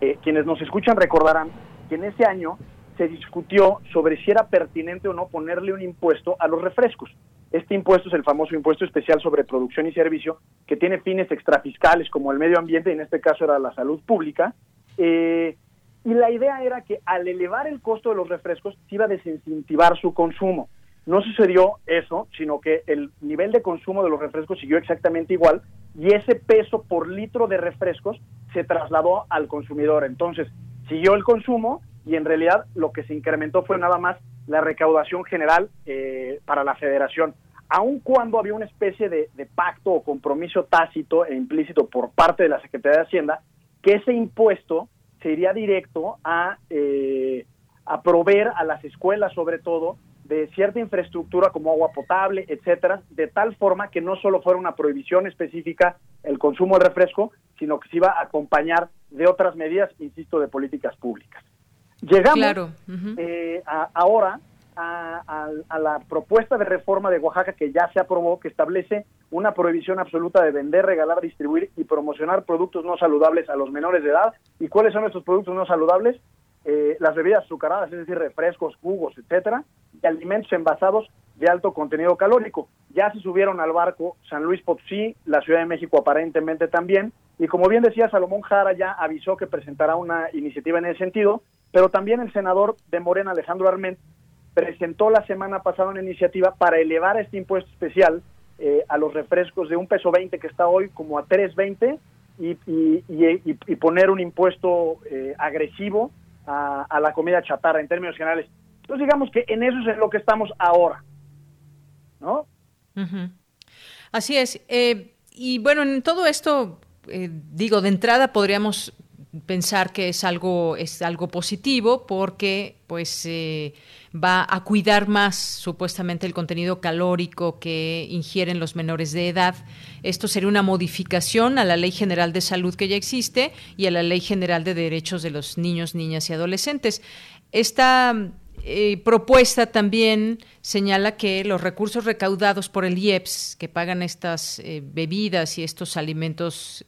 Eh, quienes nos escuchan recordarán que en ese año se discutió sobre si era pertinente o no ponerle un impuesto a los refrescos. Este impuesto es el famoso impuesto especial sobre producción y servicio que tiene fines extrafiscales como el medio ambiente, y en este caso era la salud pública. Eh, y la idea era que al elevar el costo de los refrescos se iba a desincentivar su consumo. No sucedió eso, sino que el nivel de consumo de los refrescos siguió exactamente igual y ese peso por litro de refrescos se trasladó al consumidor. Entonces, siguió el consumo y en realidad lo que se incrementó fue nada más la recaudación general eh, para la federación. Aun cuando había una especie de, de pacto o compromiso tácito e implícito por parte de la Secretaría de Hacienda, que ese impuesto se iría directo a, eh, a proveer a las escuelas, sobre todo, de cierta infraestructura como agua potable, etcétera, de tal forma que no solo fuera una prohibición específica el consumo de refresco, sino que se iba a acompañar de otras medidas, insisto, de políticas públicas. Llegamos claro. uh -huh. eh, a, ahora a, la propuesta de reforma de Oaxaca que ya se aprobó, que establece una prohibición absoluta de vender, regalar, distribuir y promocionar productos no saludables a los menores de edad. ¿Y cuáles son estos productos no saludables? eh, las bebidas azucaradas, es decir, refrescos, jugos, etcétera, y alimentos envasados de alto contenido calórico. Ya se subieron al barco San Luis Potosí, la Ciudad de México aparentemente también, y como bien decía Salomón Jara ya avisó que presentará una iniciativa en ese sentido, pero también el senador de Morena, Alejandro Arment, presentó la semana pasada una iniciativa para elevar este impuesto especial eh, a los refrescos de un peso 20 que está hoy como a 3.20 y, y, poner un impuesto eh, agresivo a, a, la comida chatarra en términos generales. Entonces digamos que en eso es en lo que estamos ahora, ¿no? Así es. Eh, y bueno, en todo esto, digo, de entrada podríamos pensar que es algo es algo positivo porque pues eh, va a cuidar más supuestamente el contenido calórico que ingieren los menores de edad. Esto sería una modificación a la Ley General de Salud que ya existe y a la Ley General de Derechos de los Niños, Niñas y Adolescentes. Esta eh, propuesta también señala que los recursos recaudados por el IEPS, que pagan estas eh, bebidas y estos alimentos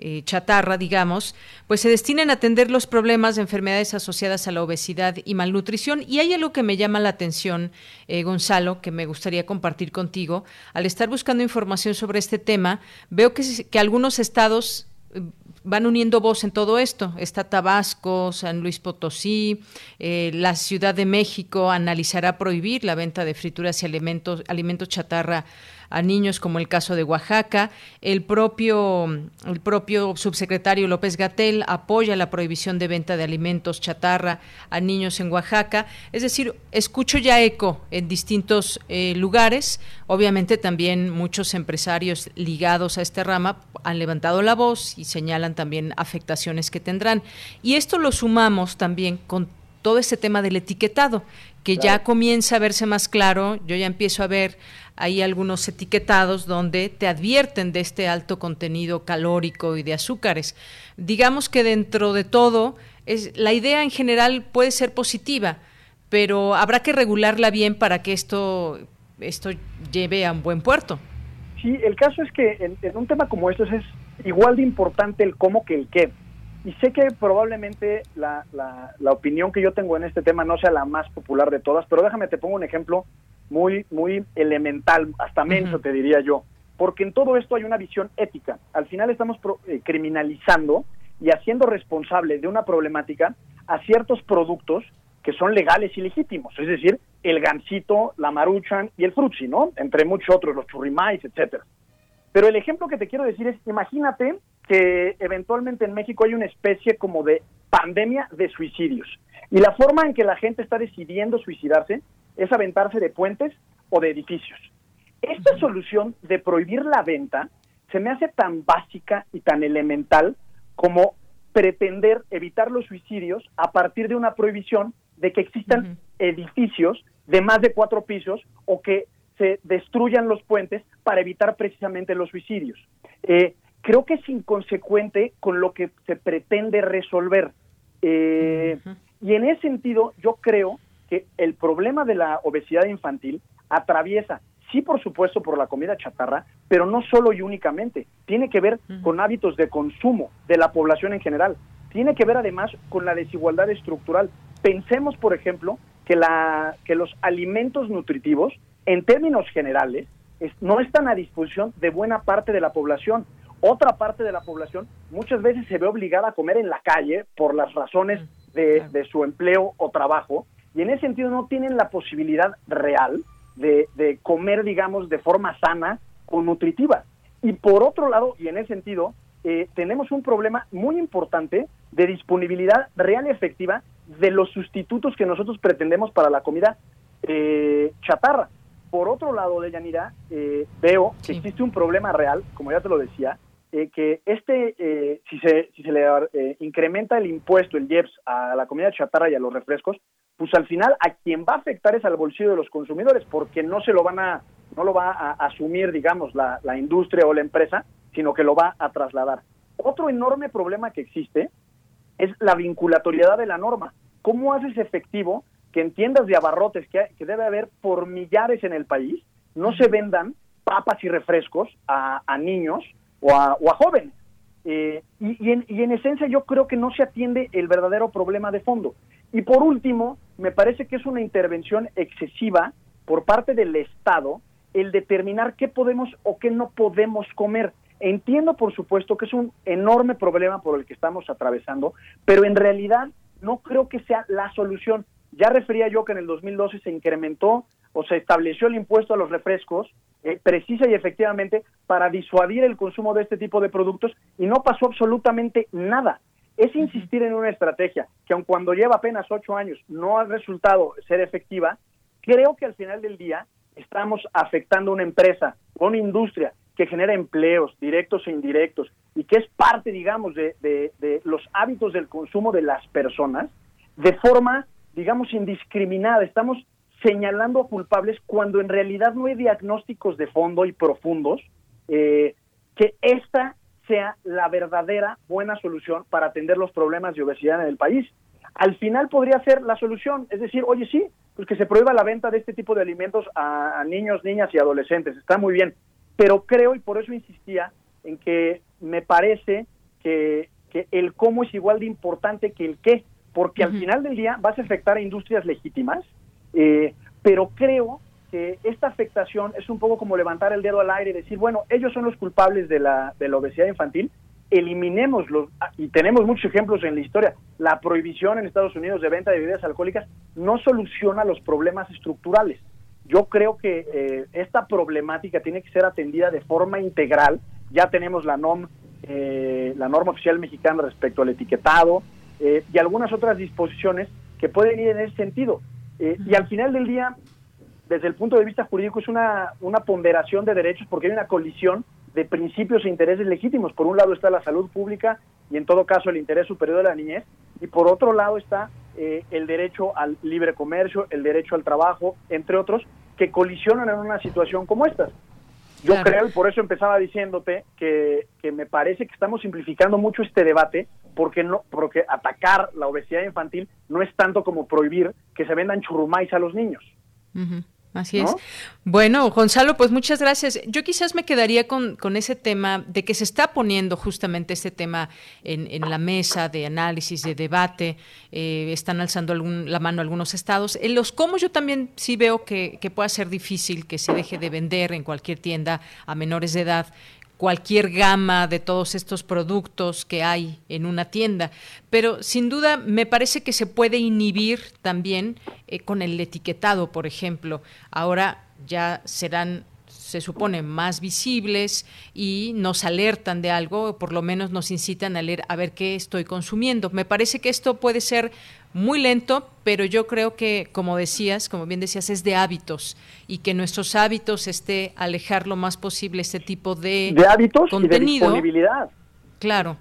eh, chatarra, digamos, pues se destinan a atender los problemas de enfermedades asociadas a la obesidad y malnutrición. Y hay algo que me llama la atención, eh, Gonzalo, que me gustaría compartir contigo. Al estar buscando información sobre este tema, veo que, algunos estados eh, van uniendo voz en todo esto. Está Tabasco, San Luis Potosí, la Ciudad de México analizará prohibir la venta de frituras y alimentos, alimentos chatarra a niños, como el caso de Oaxaca. El propio, el propio subsecretario López Gatel apoya la prohibición de venta de alimentos chatarra a niños en Oaxaca. Es decir, escucho ya eco en distintos eh, lugares. Obviamente también muchos empresarios ligados a esta rama han levantado la voz y señalan también afectaciones que tendrán. Y esto lo sumamos también con todo este tema del etiquetado, que ya comienza a verse más claro, yo ya empiezo a ver hay algunos etiquetados donde te advierten de este alto contenido calórico y de azúcares. Digamos que dentro de todo, es, la idea en general puede ser positiva, pero habrá que regularla bien para que esto, esto lleve a un buen puerto. Sí, el caso es que en, un tema como este es igual de importante el cómo que el qué. Y sé que probablemente la, la, la, opinión que yo tengo en este tema no sea la más popular de todas, pero déjame te pongo un ejemplo muy, muy elemental, hasta menso te diría yo, porque en todo esto hay una visión ética. Al final estamos eh, criminalizando y haciendo responsable de una problemática a ciertos productos que son legales y legítimos, es decir, el gansito, la maruchan y el frutzi, ¿no? Entre muchos otros, los churrimais, etcétera. Pero el ejemplo que te quiero decir es, imagínate que eventualmente en México hay una especie como de pandemia de suicidios. Y la forma en que la gente está decidiendo suicidarse es aventarse de puentes o de edificios. Esta solución de prohibir la venta se me hace tan básica y tan elemental como pretender evitar los suicidios a partir de una prohibición de que existan edificios de más de cuatro pisos o que se destruyan los puentes para evitar precisamente los suicidios. Eh, creo que es inconsecuente con lo que se pretende resolver. Eh, y en ese sentido, yo creo que el problema de la obesidad infantil atraviesa, sí por supuesto por la comida chatarra, pero no solo y únicamente, tiene que ver con hábitos de consumo de la población en general, tiene que ver además con la desigualdad estructural. Pensemos, por ejemplo, que, la, que los alimentos nutritivos, en términos generales, no están a disposición de buena parte de la población. Otra parte de la población muchas veces se ve obligada a comer en la calle por las razones de, de su empleo o trabajo y en ese sentido no tienen la posibilidad real de, comer, digamos, de forma sana o nutritiva. Y por otro lado, y en ese sentido, eh, tenemos un problema muy importante de disponibilidad real y efectiva de los sustitutos que nosotros pretendemos para la comida eh, chatarra. Por otro lado, de Yanira, eh, veo que existe un problema real, como ya te lo decía, que este, si, se, si se le incrementa el impuesto, el IEPS, a la comida chatarra y a los refrescos, pues al final a quien va a afectar es al bolsillo de los consumidores, porque no se lo van a, no lo va a asumir, digamos, la, industria o la empresa, sino que lo va a trasladar. Otro enorme problema que existe es la vinculatoriedad de la norma. ¿Cómo haces efectivo que en tiendas de abarrotes que, que debe haber por millares en el país no se vendan papas y refrescos a, niños o a, o a jóvenes? Eh, y, en, y en esencia yo creo que no se atiende el verdadero problema de fondo. Y por último, me parece que es una intervención excesiva por parte del Estado el determinar qué podemos o qué no podemos comer. Entiendo, por supuesto, que es un enorme problema por el que estamos atravesando, pero en realidad no creo que sea la solución. Ya refería yo que en el 2012 se incrementó o se estableció el impuesto a los refrescos, eh, precisa y efectivamente, para disuadir el consumo de este tipo de productos y no pasó absolutamente nada. Es insistir en una estrategia que aun cuando lleva apenas ocho años no ha resultado ser efectiva, creo que al final del día estamos afectando a una empresa o una industria que genera empleos directos e indirectos y que es parte, digamos, de, de, los hábitos del consumo de las personas de forma, digamos, indiscriminada. Estamos señalando a culpables cuando en realidad no hay diagnósticos de fondo y profundos eh, que esta sea la verdadera buena solución para atender los problemas de obesidad en el país. Al final podría ser la solución, es decir, oye, sí, pues que se prohíba la venta de este tipo de alimentos a, niños, niñas y adolescentes. Está muy bien. Pero creo, y por eso insistía, en que me parece que, el cómo es igual de importante que el qué, porque al final del día vas a afectar a industrias legítimas, eh, pero creo que esta afectación es un poco como levantar el dedo al aire y decir, bueno, ellos son los culpables de la, de la obesidad infantil, eliminémoslos, y tenemos muchos ejemplos en la historia, la prohibición en Estados Unidos de venta de bebidas alcohólicas no soluciona los problemas estructurales. Yo creo que eh, esta problemática tiene que ser atendida de forma integral. Ya tenemos la NOM, eh, la norma oficial mexicana respecto al etiquetado eh, y algunas otras disposiciones que pueden ir en ese sentido. y al final del día, desde el punto de vista jurídico, es una, una ponderación de derechos porque hay una colisión de principios e intereses legítimos. Por un lado está la salud pública y en todo caso el interés superior de la niñez, y por otro lado está eh, el derecho al libre comercio, el derecho al trabajo, entre otros, que colisionan en una situación como esta. Yo creo, y por eso empezaba diciéndote que, que me parece que estamos simplificando mucho este debate, porque no, porque atacar la obesidad infantil no es tanto como prohibir que se vendan churrumais a los niños. Así es. Bueno, Gonzalo, pues muchas gracias. Yo quizás me quedaría con, con ese tema de que se está poniendo justamente este tema en, en la mesa de análisis, de debate. Eh, están alzando algún, la mano algunos estados. En los cómo yo también sí veo que, que pueda ser difícil que se deje de vender en cualquier tienda a menores de edad cualquier gama de todos estos productos que hay en una tienda. Pero sin duda me parece que se puede inhibir también eh, con el etiquetado, por ejemplo. Ahora ya serán se supone más visibles y nos alertan de algo, por lo menos nos incitan a leer a ver qué estoy consumiendo. Me parece que esto puede ser muy lento, pero yo creo que, como decías, como bien decías, es de hábitos y que nuestros hábitos esté alejar lo más posible este tipo de, de hábitos contenido. Y de disponibilidad. Claro.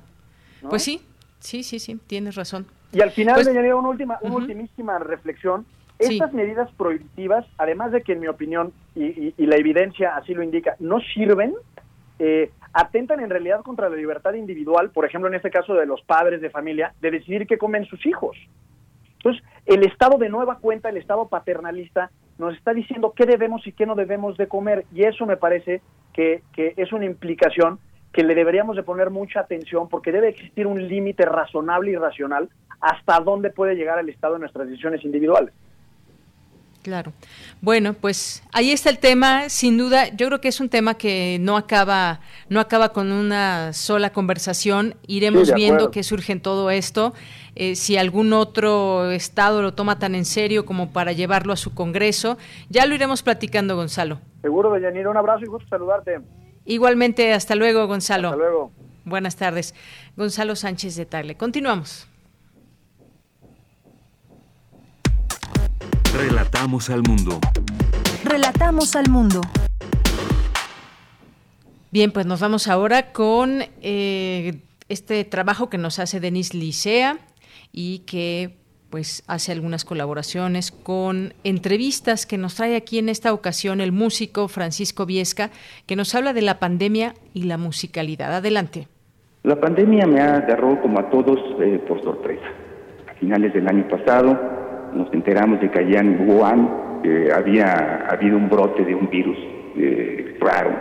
Pues sí, sí, sí, sí, tienes razón. Y al final pues, me añadiría una última, una ultimísima reflexión. Estas medidas prohibitivas, además de que en mi opinión y, la evidencia así lo indica, no sirven, eh, atentan en realidad contra la libertad individual, por ejemplo en este caso de los padres de familia, de decidir qué comen sus hijos. Entonces, el Estado de nueva cuenta, el Estado paternalista, nos está diciendo qué debemos y qué no debemos de comer. Y eso me parece que, es una implicación que le deberíamos de poner mucha atención porque debe existir un límite razonable y racional hasta dónde puede llegar el Estado en nuestras decisiones individuales. Claro. Bueno, pues ahí está el tema. Sin duda, yo creo que es un tema que no acaba, no acaba con una sola conversación. Iremos viendo qué surge en todo esto. Eh, si algún otro estado lo toma tan en serio como para llevarlo a su Congreso, ya lo iremos platicando, Gonzalo. Seguro, Deyanira. Un abrazo y gusto saludarte. Igualmente, hasta luego, Gonzalo. Hasta luego. Buenas tardes. Gonzalo Sánchez de Tagle. Continuamos. Relatamos al mundo. Relatamos al mundo. Bien, pues nos vamos ahora con eh, este trabajo que nos hace Denise Licea y que pues hace algunas colaboraciones con entrevistas que nos trae aquí en esta ocasión el músico Francisco Viesca, que nos habla de la pandemia y la musicalidad. Adelante. La pandemia me agarró como a todos eh, por sorpresa. A finales del año pasado nos enteramos de que allá en Wuhan había habido un brote de un virus eh, raro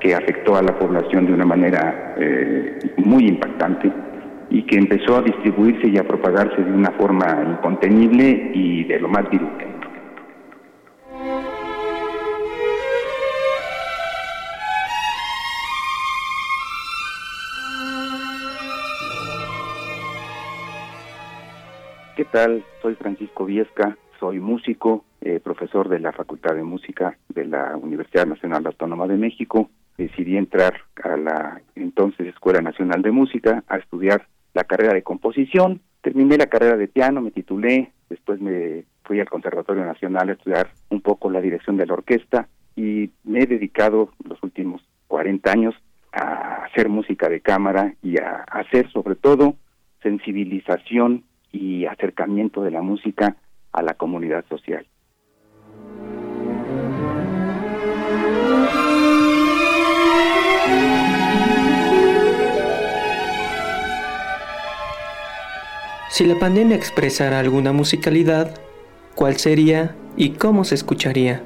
que afectó a la población de una manera eh, muy impactante y que empezó a distribuirse y a propagarse de una forma incontenible y de lo más virulento. Soy Francisco Viesca, soy músico, eh, profesor de la Facultad de Música de la Universidad Nacional Autónoma de México. Decidí entrar a la entonces Escuela Nacional de Música a estudiar la carrera de composición. Terminé la carrera de piano, me titulé, después me fui al Conservatorio Nacional a estudiar un poco la dirección de la orquesta y me he dedicado los últimos 40 años a hacer música de cámara y a hacer sobre todo sensibilización y acercamiento de la música a la comunidad social. Si la pandemia expresara alguna musicalidad, ¿cuál sería y cómo se escucharía?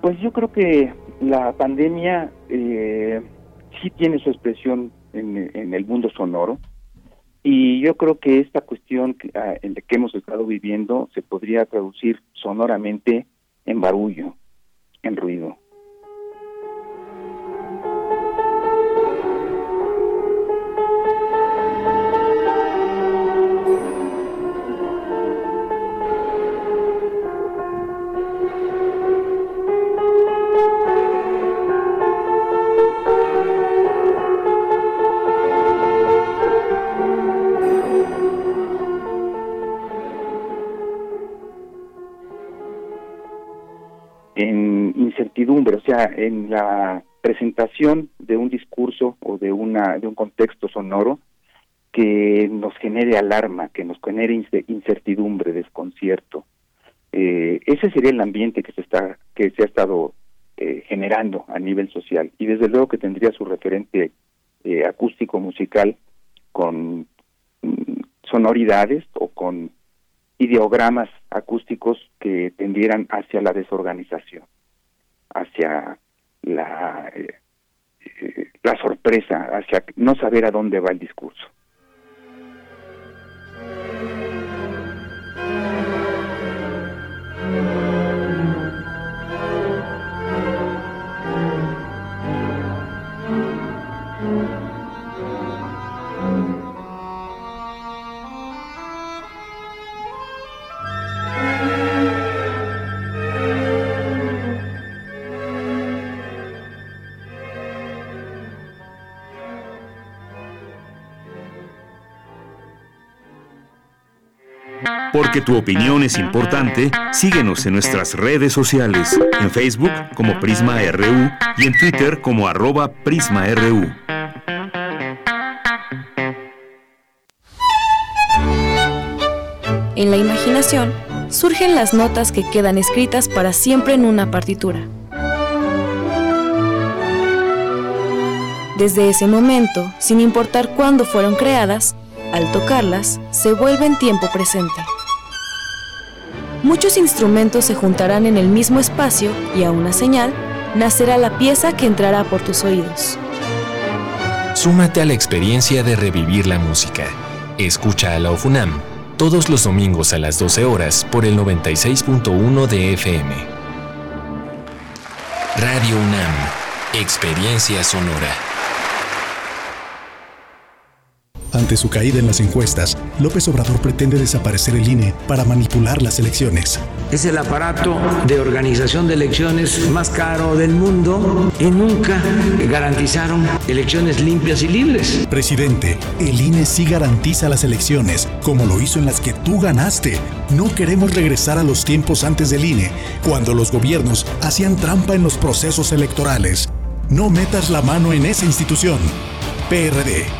Pues yo creo que la pandemia eh, sí tiene su expresión en, el mundo sonoro y yo creo que esta cuestión que, ah, en la que hemos estado viviendo se podría traducir sonoramente en barullo, en ruido. En la presentación de un discurso o de una de un contexto sonoro que nos genere alarma, que nos genere incertidumbre, desconcierto. Eh, ese sería el ambiente que se está que se ha estado eh, generando a nivel social y desde luego que tendría su referente eh, acústico musical con mm, sonoridades o con ideogramas acústicos que tendieran hacia la desorganización hacia la, eh, la sorpresa, hacia no saber a dónde va el discurso. Porque tu opinión es importante, síguenos en nuestras redes sociales, en Facebook como Prisma RU y en Twitter como arroba PrismaRU. En la imaginación surgen las notas que quedan escritas para siempre en una partitura. Desde ese momento, sin importar cuándo fueron creadas, al tocarlas, se vuelven tiempo presente. Muchos instrumentos se juntarán en el mismo espacio y a una señal nacerá la pieza que entrará por tus oídos. Súmate a la experiencia de revivir la música. Escucha a la OFUNAM todos los domingos a las 12 horas por el 96.1 de FM. Radio UNAM, Experiencia Sonora. Ante su caída en las encuestas, López Obrador pretende desaparecer el INE para manipular las elecciones. Es el aparato de organización de elecciones más caro del mundo y nunca garantizaron elecciones limpias y libres. Presidente, el INE sí garantiza las elecciones, como lo hizo en las que tú ganaste. No queremos regresar a los tiempos antes del INE, cuando los gobiernos hacían trampa en los procesos electorales. No metas la mano en esa institución. PRD.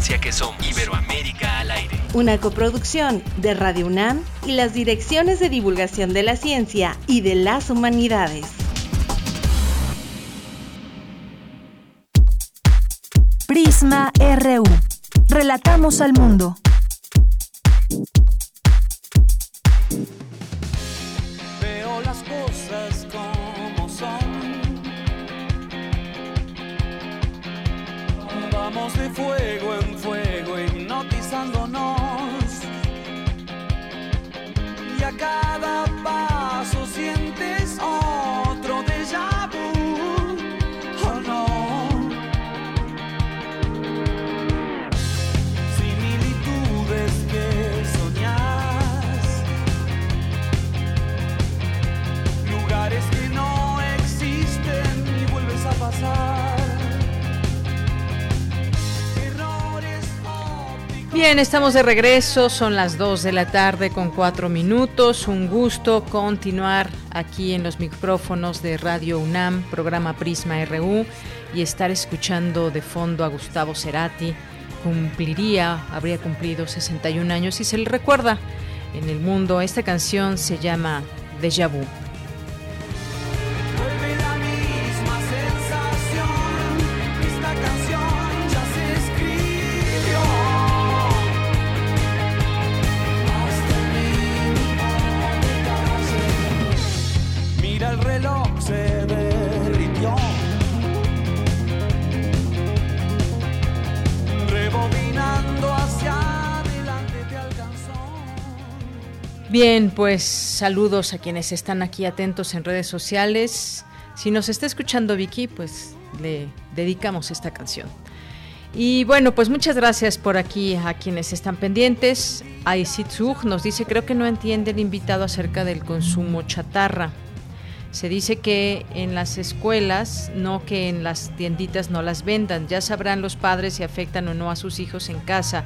ciencia que somos. Iberoamérica al aire. Una coproducción de Radio UNAM y las direcciones de divulgación de la ciencia y de las humanidades. Prisma RU. Relatamos al mundo. De fuego en fuego hipnotizándonos. Y a cada Bien, estamos de regreso, son las 2 de la tarde con 4 minutos. Un gusto continuar aquí en los micrófonos de Radio UNAM, programa Prisma RU, y estar escuchando de fondo a Gustavo Cerati. Cumpliría, habría cumplido 61 años y se le recuerda en el mundo. Esta canción se llama Déjà Vu. Bien, pues saludos a quienes están aquí atentos en redes sociales. Si nos está escuchando Vicky, pues le dedicamos esta canción. Y bueno, pues muchas gracias por aquí a quienes están pendientes. Aisitsug nos dice, creo que no entiende el invitado acerca del consumo chatarra. Se dice que en las escuelas, no que en las tienditas no las vendan. Ya sabrán los padres si afectan o no a sus hijos en casa.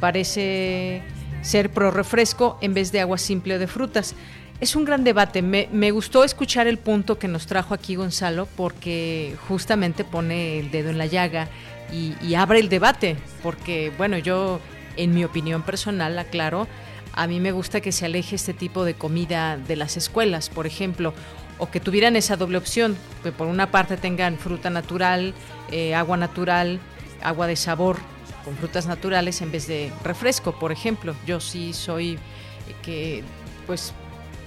Parece ser pro refresco en vez de agua simple o de frutas. Es un gran debate. Me, gustó escuchar el punto que nos trajo aquí Gonzalo porque justamente pone el dedo en la llaga y, y abre el debate. Porque, bueno, yo, en mi opinión personal, aclaro, a mí me gusta que se aleje este tipo de comida de las escuelas, por ejemplo, o que tuvieran esa doble opción, que por una parte tengan fruta natural, eh, agua natural, agua de sabor con frutas naturales en vez de refresco, por ejemplo. Yo sí soy eh, que pues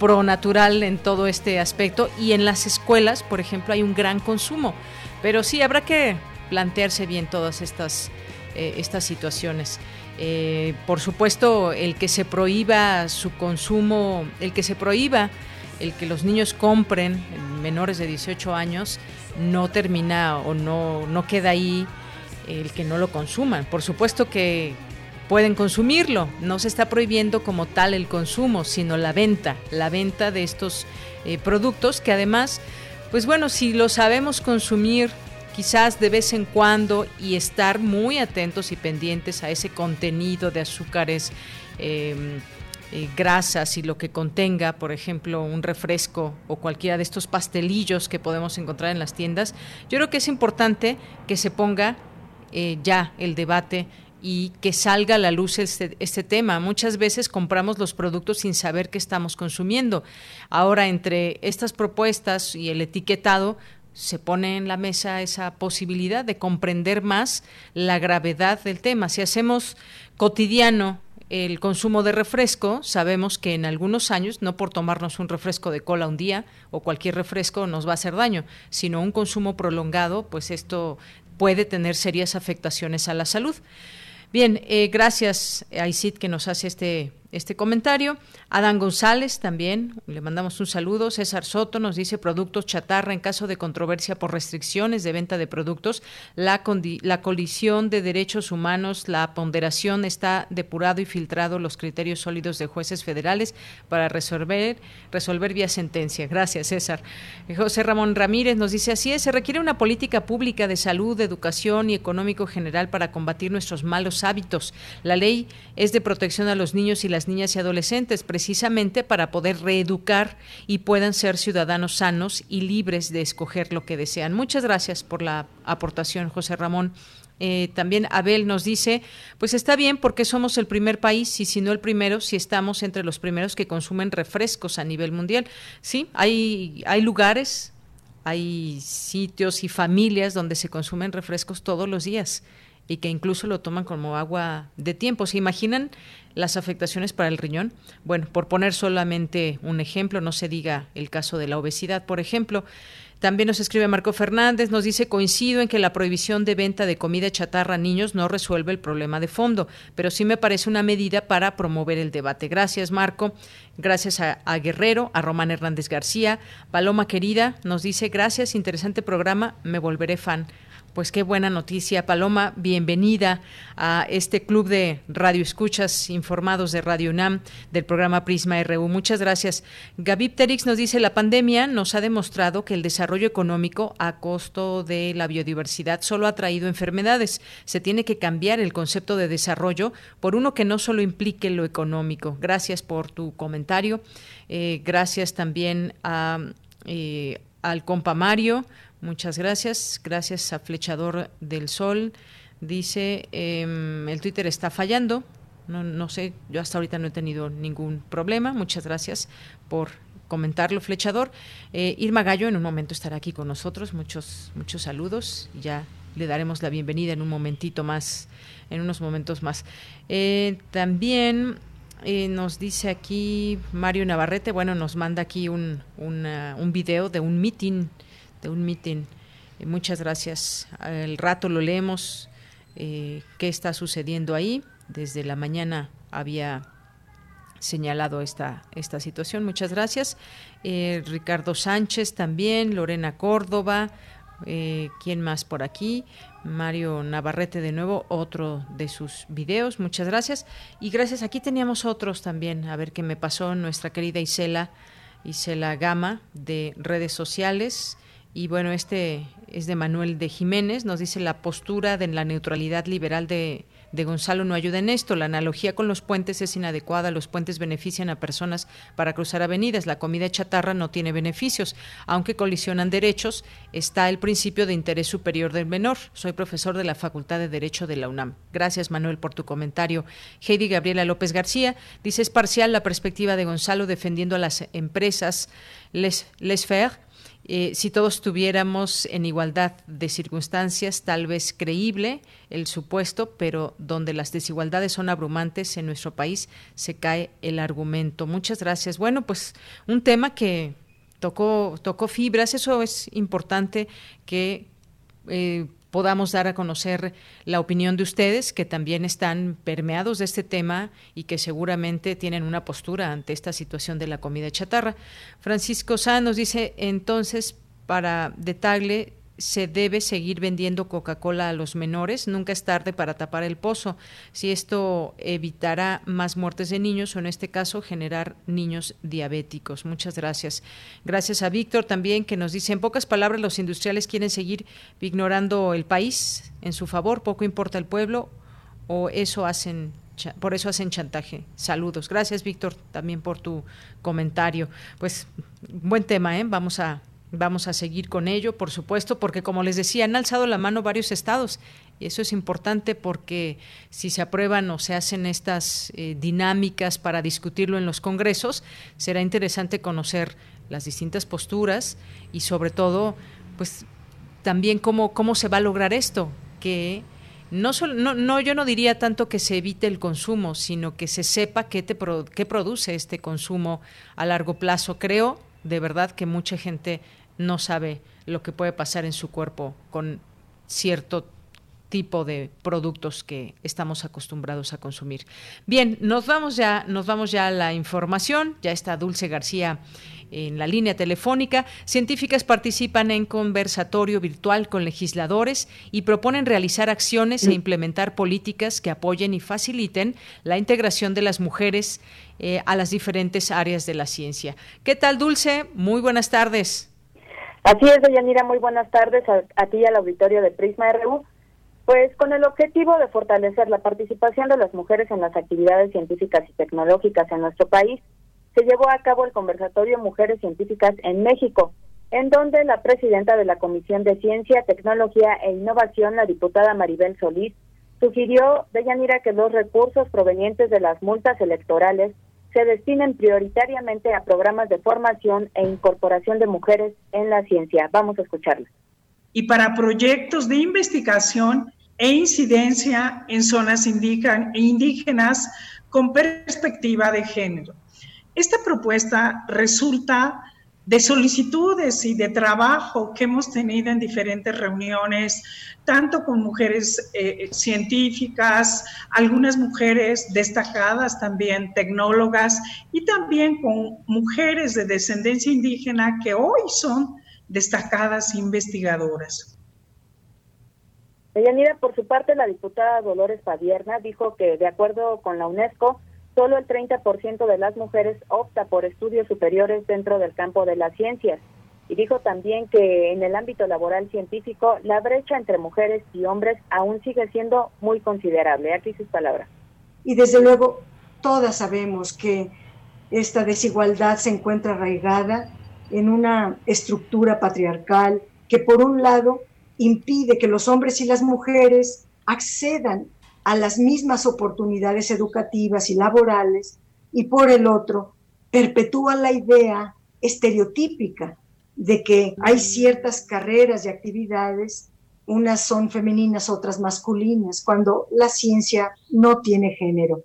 pro natural en todo este aspecto y en las escuelas, por ejemplo, hay un gran consumo, pero sí habrá que plantearse bien todas estas eh, estas situaciones. Eh, por supuesto, el que se prohíba su consumo, el que se prohíba el que los niños compren menores de 18 años, no termina o no, no queda ahí el que no lo consuman. Por supuesto que pueden consumirlo, no se está prohibiendo como tal el consumo, sino la venta, la venta de estos eh, productos que además, pues bueno, si lo sabemos consumir quizás de vez en cuando y estar muy atentos y pendientes a ese contenido de azúcares, eh, eh, grasas y lo que contenga, por ejemplo, un refresco o cualquiera de estos pastelillos que podemos encontrar en las tiendas, yo creo que es importante que se ponga eh, ya el debate y que salga a la luz este, este, tema. Muchas veces compramos los productos sin saber qué estamos consumiendo. Ahora, entre estas propuestas y el etiquetado, se pone en la mesa esa posibilidad de comprender más la gravedad del tema. Si hacemos cotidiano el consumo de refresco, sabemos que en algunos años, no por tomarnos un refresco de cola un día o cualquier refresco nos va a hacer daño, sino un consumo prolongado, pues esto puede tener serias afectaciones a la salud. Bien, eh, gracias a que nos hace este, este comentario. Adán González también, le mandamos un saludo. César Soto nos dice productos chatarra en caso de controversia por restricciones de venta de productos. La, la colisión de derechos humanos, la ponderación está depurado y filtrado los criterios sólidos de jueces federales para resolver, resolver vía sentencia. Gracias, César. José Ramón Ramírez nos dice así es, se requiere una política pública de salud, educación y económico general para combatir nuestros malos hábitos. La ley es de protección a los niños y las niñas y adolescentes, precisamente para poder reeducar y puedan ser ciudadanos sanos y libres de escoger lo que desean. Muchas gracias por la aportación, José Ramón. Eh, también Abel nos dice, pues está bien porque somos el primer país y si no el primero, si estamos entre los primeros que consumen refrescos a nivel mundial. Sí, hay, hay lugares, hay sitios y familias donde se consumen refrescos todos los días y que incluso lo toman como agua de tiempo. ¿Se imaginan las afectaciones para el riñón? Bueno, por poner solamente un ejemplo, no se diga el caso de la obesidad, por ejemplo. También nos escribe Marco Fernández, nos dice, coincido en que la prohibición de venta de comida chatarra a niños no resuelve el problema de fondo, pero sí me parece una medida para promover el debate. Gracias, Marco. Gracias a, a Guerrero, a Román Hernández García. Paloma querida nos dice, gracias, interesante programa, me volveré fan. Pues qué buena noticia, Paloma. Bienvenida a este club de radio escuchas informados de Radio UNAM del programa Prisma RU. Muchas gracias. Gaby Terix nos dice, la pandemia nos ha demostrado que el desarrollo económico a costo de la biodiversidad solo ha traído enfermedades. Se tiene que cambiar el concepto de desarrollo por uno que no solo implique lo económico. Gracias por tu comentario. Eh, gracias también a, eh, al compa Mario Muchas gracias. Gracias a Flechador del Sol. Dice, em, el Twitter está fallando. No, no sé, yo hasta ahorita no he tenido ningún problema. Muchas gracias por comentarlo, Flechador. Eh, Irma Gallo en un momento estará aquí con nosotros. Muchos, muchos saludos. Ya le daremos la bienvenida en un momentito más, en unos momentos más. Eh, también eh, nos dice aquí Mario Navarrete, bueno, nos manda aquí un, un video de un meeting de un mitin. Eh, muchas gracias. El rato lo leemos. Eh, ¿Qué está sucediendo ahí? Desde la mañana había señalado esta, esta situación. Muchas gracias. Eh, Ricardo Sánchez también, Lorena Córdoba, ¿quién más por aquí? Mario Navarrete de nuevo, otro de sus videos. Muchas gracias. Y gracias, aquí teníamos otros también. A ver qué me pasó nuestra querida Isela, Isela Gama de redes sociales. Y bueno, este es de Manuel de Jiménez, nos dice la postura de la neutralidad liberal de, de Gonzalo no ayuda en esto. La analogía con los puentes es inadecuada. Los puentes benefician a personas para cruzar avenidas. La comida chatarra no tiene beneficios. Aunque colisionan derechos, está el principio de interés superior del menor. Soy profesor de la Facultad de Derecho de la UNAM. Gracias, Manuel, por tu comentario. Heidi Gabriela López García dice es parcial la perspectiva de Gonzalo defendiendo a las empresas Les, les Faire eh, si todos estuviéramos en igualdad de circunstancias, tal vez creíble el supuesto, pero donde las desigualdades son abrumantes en nuestro país, se cae el argumento. Muchas gracias. Bueno, pues un tema que tocó, tocó fibras, eso es importante que eh, podamos dar a conocer la opinión de ustedes, que también están permeados de este tema y que seguramente tienen una postura ante esta situación de la comida chatarra. Francisco Sá nos dice entonces para de Tagle se debe seguir vendiendo Coca-Cola a los menores. Nunca es tarde para tapar el pozo. Si esto evitará más muertes de niños o en este caso generar niños diabéticos. Muchas gracias. Gracias a Víctor también que nos dice en pocas palabras los industriales quieren seguir ignorando el país en su favor. Poco importa el pueblo o eso hacen por eso hacen chantaje. Saludos. Gracias, Víctor, también por tu comentario. Pues buen tema, ¿eh? Vamos a Vamos a seguir con ello, por supuesto, porque como les decía, han alzado la mano varios estados y eso es importante porque si se aprueban o se hacen estas eh, dinámicas para discutirlo en los congresos, será interesante conocer las distintas posturas y sobre todo, pues también cómo, cómo se va a lograr esto, que no, no, no, yo no diría tanto que se evite el consumo, sino que se sepa qué, te qué produce este consumo a largo plazo. Creo de verdad que mucha gente no sabe lo que puede pasar en su cuerpo con cierto tipo de productos que estamos acostumbrados a consumir. Bien, nos vamos ya, nos vamos ya a la información. Ya está Dulce García en la línea telefónica. Científicas participan en conversatorio virtual con legisladores y proponen realizar acciones e mm. implementar políticas que apoyen y faciliten la integración de las mujeres eh, a las diferentes áreas de la ciencia. ¿Qué tal, Dulce? Muy buenas tardes. Así es, Deyanira, muy buenas tardes a, ti y al auditorio de Prisma RU. Pues con el objetivo de fortalecer la participación de las mujeres en las actividades científicas y tecnológicas en nuestro país, se llevó a cabo el conversatorio Mujeres Científicas en México, en donde la presidenta de la Comisión de Ciencia, Tecnología e Innovación, la diputada Maribel Solís, sugirió, Deyanira, que los recursos provenientes de las multas electorales se destinen prioritariamente a programas de formación e incorporación de mujeres en la ciencia. Vamos a escucharla. Y para proyectos de investigación e incidencia en zonas indígenas con perspectiva de género. Esta propuesta resulta de solicitudes y de trabajo que hemos tenido en diferentes reuniones, tanto con mujeres eh, científicas, algunas mujeres destacadas también, tecnólogas, y también con mujeres de descendencia indígena que hoy son destacadas investigadoras. Deyanira, por su parte, la diputada Dolores Padierna dijo que, de acuerdo con la UNESCO, solo el 30% de las mujeres opta por estudios superiores dentro del campo de las ciencias. Y dijo también que en el ámbito laboral científico la brecha entre mujeres y hombres aún sigue siendo muy considerable. Aquí sus palabras. Y desde luego, todas sabemos que esta desigualdad se encuentra arraigada en una estructura patriarcal que por un lado impide que los hombres y las mujeres accedan a las mismas oportunidades educativas y laborales y por el otro perpetúa la idea estereotípica de que hay ciertas carreras y actividades, unas son femeninas, otras masculinas, cuando la ciencia no tiene género.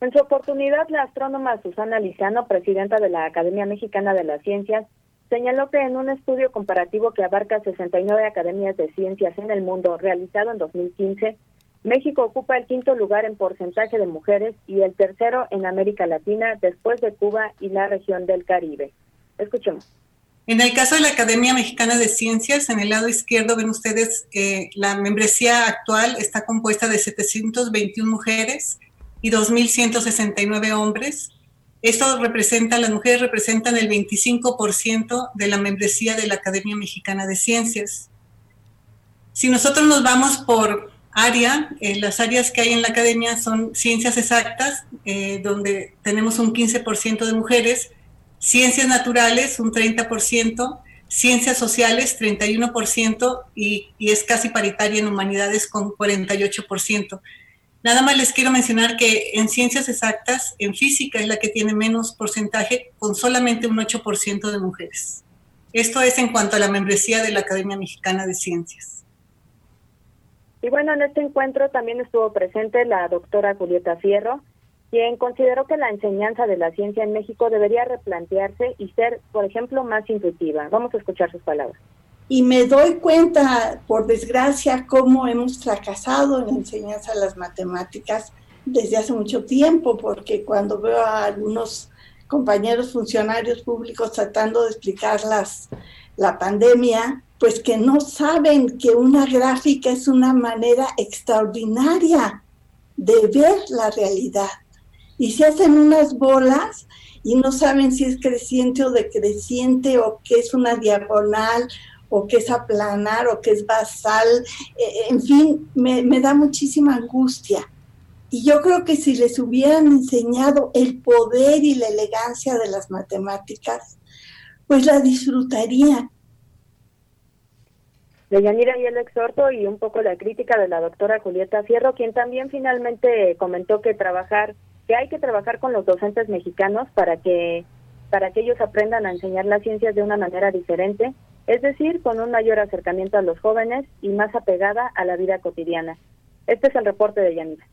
En su oportunidad, la astrónoma Susana Lizano, presidenta de la Academia Mexicana de las Ciencias, señaló que en un estudio comparativo que abarca 69 academias de ciencias en el mundo realizado en 2015, México ocupa el quinto lugar en porcentaje de mujeres y el tercero en América Latina después de Cuba y la región del Caribe. Escuchemos. En el caso de la Academia Mexicana de Ciencias, en el lado izquierdo ven ustedes que la membresía actual está compuesta de 721 mujeres y 2.169 hombres. Esto representa, las mujeres representan el 25% de la membresía de la Academia Mexicana de Ciencias. Si nosotros nos vamos por área, eh, las áreas que hay en la academia son ciencias exactas, eh, donde tenemos un 15% de mujeres, ciencias naturales un 30%, ciencias sociales 31% y, y es casi paritaria en humanidades con 48%. Nada más les quiero mencionar que en ciencias exactas, en física es la que tiene menos porcentaje, con solamente un 8% de mujeres. Esto es en cuanto a la membresía de la Academia Mexicana de Ciencias. Y bueno, en este encuentro también estuvo presente la doctora Julieta Fierro, quien consideró que la enseñanza de la ciencia en México debería replantearse y ser, por ejemplo, más intuitiva. Vamos a escuchar sus palabras. Y me doy cuenta, por desgracia, cómo hemos fracasado en la enseñanza de las matemáticas desde hace mucho tiempo, porque cuando veo a algunos compañeros funcionarios públicos tratando de explicar la pandemia, pues que no saben que una gráfica es una manera extraordinaria de ver la realidad. Y se hacen unas bolas y no saben si es creciente o decreciente o que es una diagonal o que es aplanar o que es basal, eh, en fin, me, me da muchísima angustia. Y yo creo que si les hubieran enseñado el poder y la elegancia de las matemáticas, pues la disfrutarían. De Yanira y el exhorto y un poco la crítica de la doctora Julieta Fierro, quien también finalmente comentó que trabajar, que hay que trabajar con los docentes mexicanos para que para que ellos aprendan a enseñar las ciencias de una manera diferente es decir, con un mayor acercamiento a los jóvenes y más apegada a la vida cotidiana. Este es el reporte de Yanira.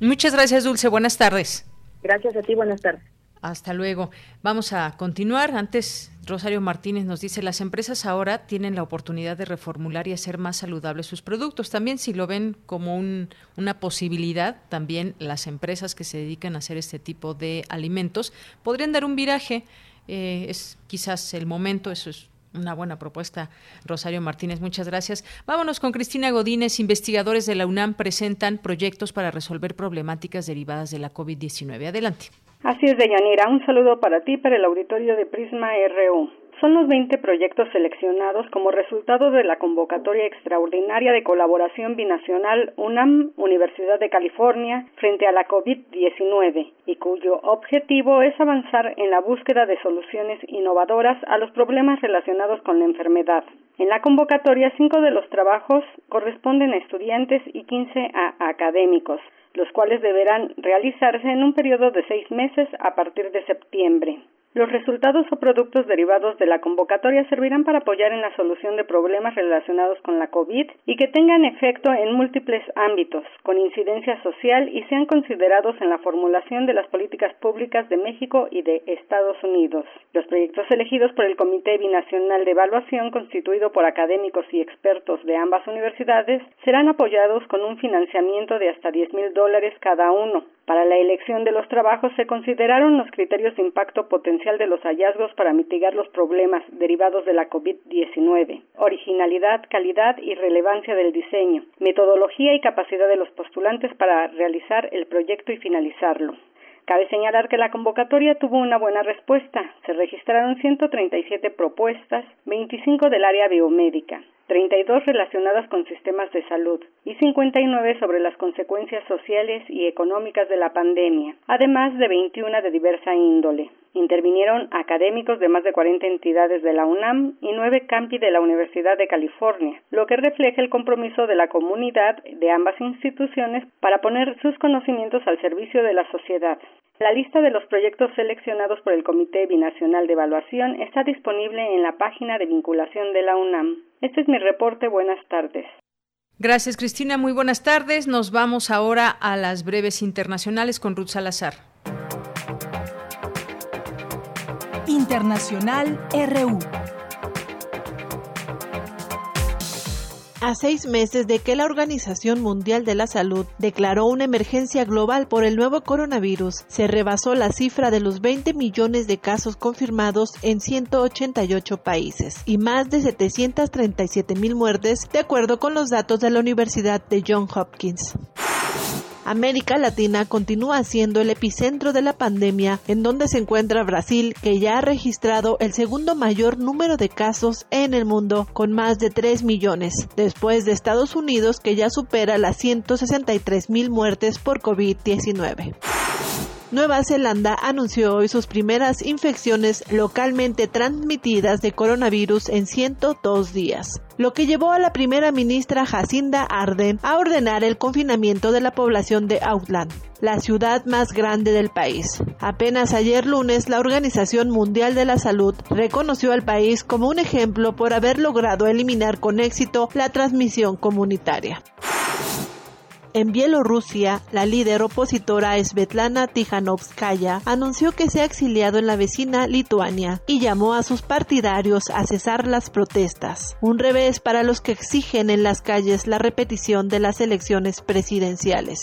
Muchas gracias, Dulce. Buenas tardes. Gracias a ti, buenas tardes. Hasta luego. Vamos a continuar. Antes, Rosario Martínez nos dice, las empresas ahora tienen la oportunidad de reformular y hacer más saludables sus productos. También si lo ven como una posibilidad, también las empresas que se dedican a hacer este tipo de alimentos podrían dar un viraje. Eh, es quizás el momento, eso es una buena propuesta, Rosario Martínez. Muchas gracias. Vámonos con Cristina Godínez. Investigadores de la UNAM presentan proyectos para resolver problemáticas derivadas de la COVID-19. Adelante. Así es, Deyanira. Un saludo para ti, para el auditorio de Prisma RU. Son los 20 proyectos seleccionados como resultado de la convocatoria extraordinaria de colaboración binacional UNAM Universidad de California frente a la COVID-19 y cuyo objetivo es avanzar en la búsqueda de soluciones innovadoras a los problemas relacionados con la enfermedad. En la convocatoria, cinco de los trabajos corresponden a estudiantes y 15 a académicos los cuales deberán realizarse en un periodo de seis meses a partir de septiembre. Los resultados o productos derivados de la convocatoria servirán para apoyar en la solución de problemas relacionados con la COVID y que tengan efecto en múltiples ámbitos, con incidencia social y sean considerados en la formulación de las políticas públicas de México y de Estados Unidos. Los proyectos elegidos por el Comité Binacional de Evaluación, constituido por académicos y expertos de ambas universidades, serán apoyados con un financiamiento de hasta 10 mil dólares cada uno. Para la elección de los trabajos se consideraron los criterios de impacto potencial de los hallazgos para mitigar los problemas derivados de la COVID-19, originalidad, calidad y relevancia del diseño, metodología y capacidad de los postulantes para realizar el proyecto y finalizarlo. Cabe señalar que la convocatoria tuvo una buena respuesta. Se registraron 137 propuestas, 25 del área biomédica, 32 relacionadas con sistemas de salud y 59 sobre las consecuencias sociales y económicas de la pandemia, además de 21 de diversa índole. Intervinieron académicos de más de 40 entidades de la UNAM y nueve campi de la Universidad de California, lo que refleja el compromiso de la comunidad de ambas instituciones para poner sus conocimientos al servicio de la sociedad. La lista de los proyectos seleccionados por el Comité Binacional de Evaluación está disponible en la página de vinculación de la UNAM. Este es mi reporte. Buenas tardes. Gracias, Cristina. Muy buenas tardes. Nos vamos ahora a las breves internacionales con Ruth Salazar. Internacional RU. A seis meses de que la Organización Mundial de la Salud declaró una emergencia global por el nuevo coronavirus, se rebasó la cifra de los 20 millones de casos confirmados en 188 países y más de 737 mil muertes, de acuerdo con los datos de la Universidad de Johns Hopkins. América Latina continúa siendo el epicentro de la pandemia, en donde se encuentra Brasil, que ya ha registrado el segundo mayor número de casos en el mundo, con más de 3 millones, después de Estados Unidos, que ya supera las 163 mil muertes por COVID-19. Nueva Zelanda anunció hoy sus primeras infecciones localmente transmitidas de coronavirus en 102 días, lo que llevó a la primera ministra Jacinda Ardern a ordenar el confinamiento de la población de Auckland, la ciudad más grande del país. Apenas ayer lunes, la Organización Mundial de la Salud reconoció al país como un ejemplo por haber logrado eliminar con éxito la transmisión comunitaria. En Bielorrusia, la líder opositora Svetlana Tijanovskaya anunció que se ha exiliado en la vecina Lituania y llamó a sus partidarios a cesar las protestas, un revés para los que exigen en las calles la repetición de las elecciones presidenciales.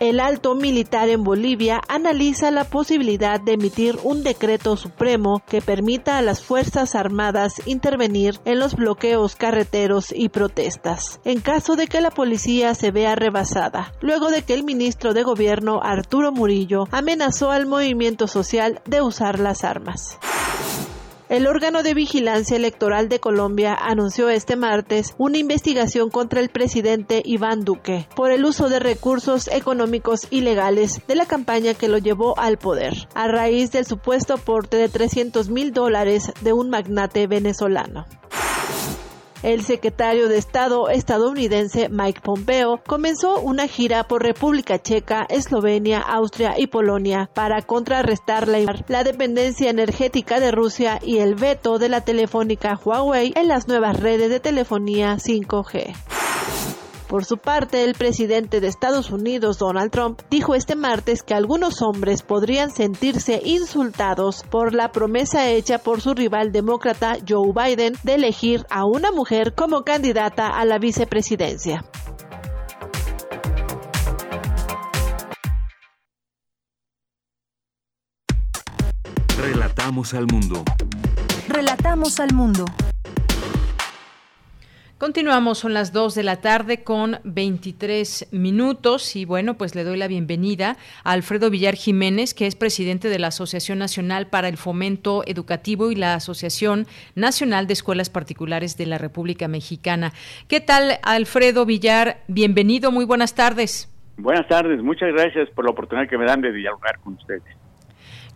El alto militar en Bolivia analiza la posibilidad de emitir un decreto supremo que permita a las Fuerzas Armadas intervenir en los bloqueos carreteros y protestas, en caso de que la policía se vea rebasada, luego de que el ministro de Gobierno Arturo Murillo amenazó al movimiento social de usar las armas. El órgano de vigilancia electoral de Colombia anunció este martes una investigación contra el presidente Iván Duque por el uso de recursos económicos ilegales de la campaña que lo llevó al poder, a raíz del supuesto aporte de 300 mil dólares de un magnate venezolano. El secretario de Estado estadounidense Mike Pompeo comenzó una gira por República Checa, Eslovenia, Austria y Polonia para contrarrestar la, dependencia energética de Rusia y el veto de la telefónica Huawei en las nuevas redes de telefonía 5G. Por su parte, el presidente de Estados Unidos, Donald Trump, dijo este martes que algunos hombres podrían sentirse insultados por la promesa hecha por su rival demócrata Joe Biden de elegir a una mujer como candidata a la vicepresidencia. Relatamos al mundo. Relatamos al mundo. Continuamos, son las 2 de la tarde con 23 minutos y bueno, pues le doy la bienvenida a Alfredo Villar Jiménez, que es presidente de la Asociación Nacional para el Fomento Educativo y la Asociación Nacional de Escuelas Particulares de la República Mexicana. ¿Qué tal, Alfredo Villar? Bienvenido, muy buenas tardes. Buenas tardes, muchas gracias por la oportunidad que me dan de dialogar con ustedes.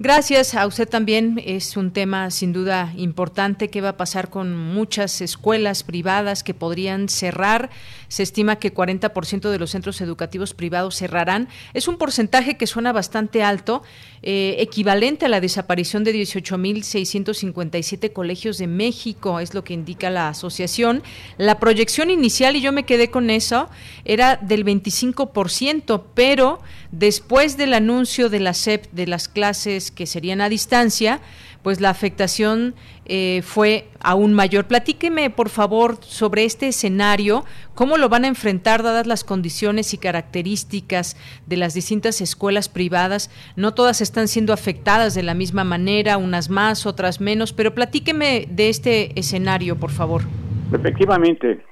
Gracias a usted también. Es un tema sin duda importante. ¿Qué va a pasar con muchas escuelas privadas que podrían cerrar? Se estima que 40% de los centros educativos privados cerrarán. Es un porcentaje que suena bastante alto, eh, equivalente a la desaparición de 18.657 colegios de México, es lo que indica la asociación. La proyección inicial, y yo me quedé con eso, era del 25%, pero después del anuncio de la SEP de las clases que serían a distancia, pues la afectación eh, fue aún mayor. Platíqueme, por favor, sobre este escenario, cómo lo van a enfrentar dadas las condiciones y características de las distintas escuelas privadas. No todas están siendo afectadas de la misma manera, unas más, otras menos, pero platíqueme de este escenario, por favor. Efectivamente,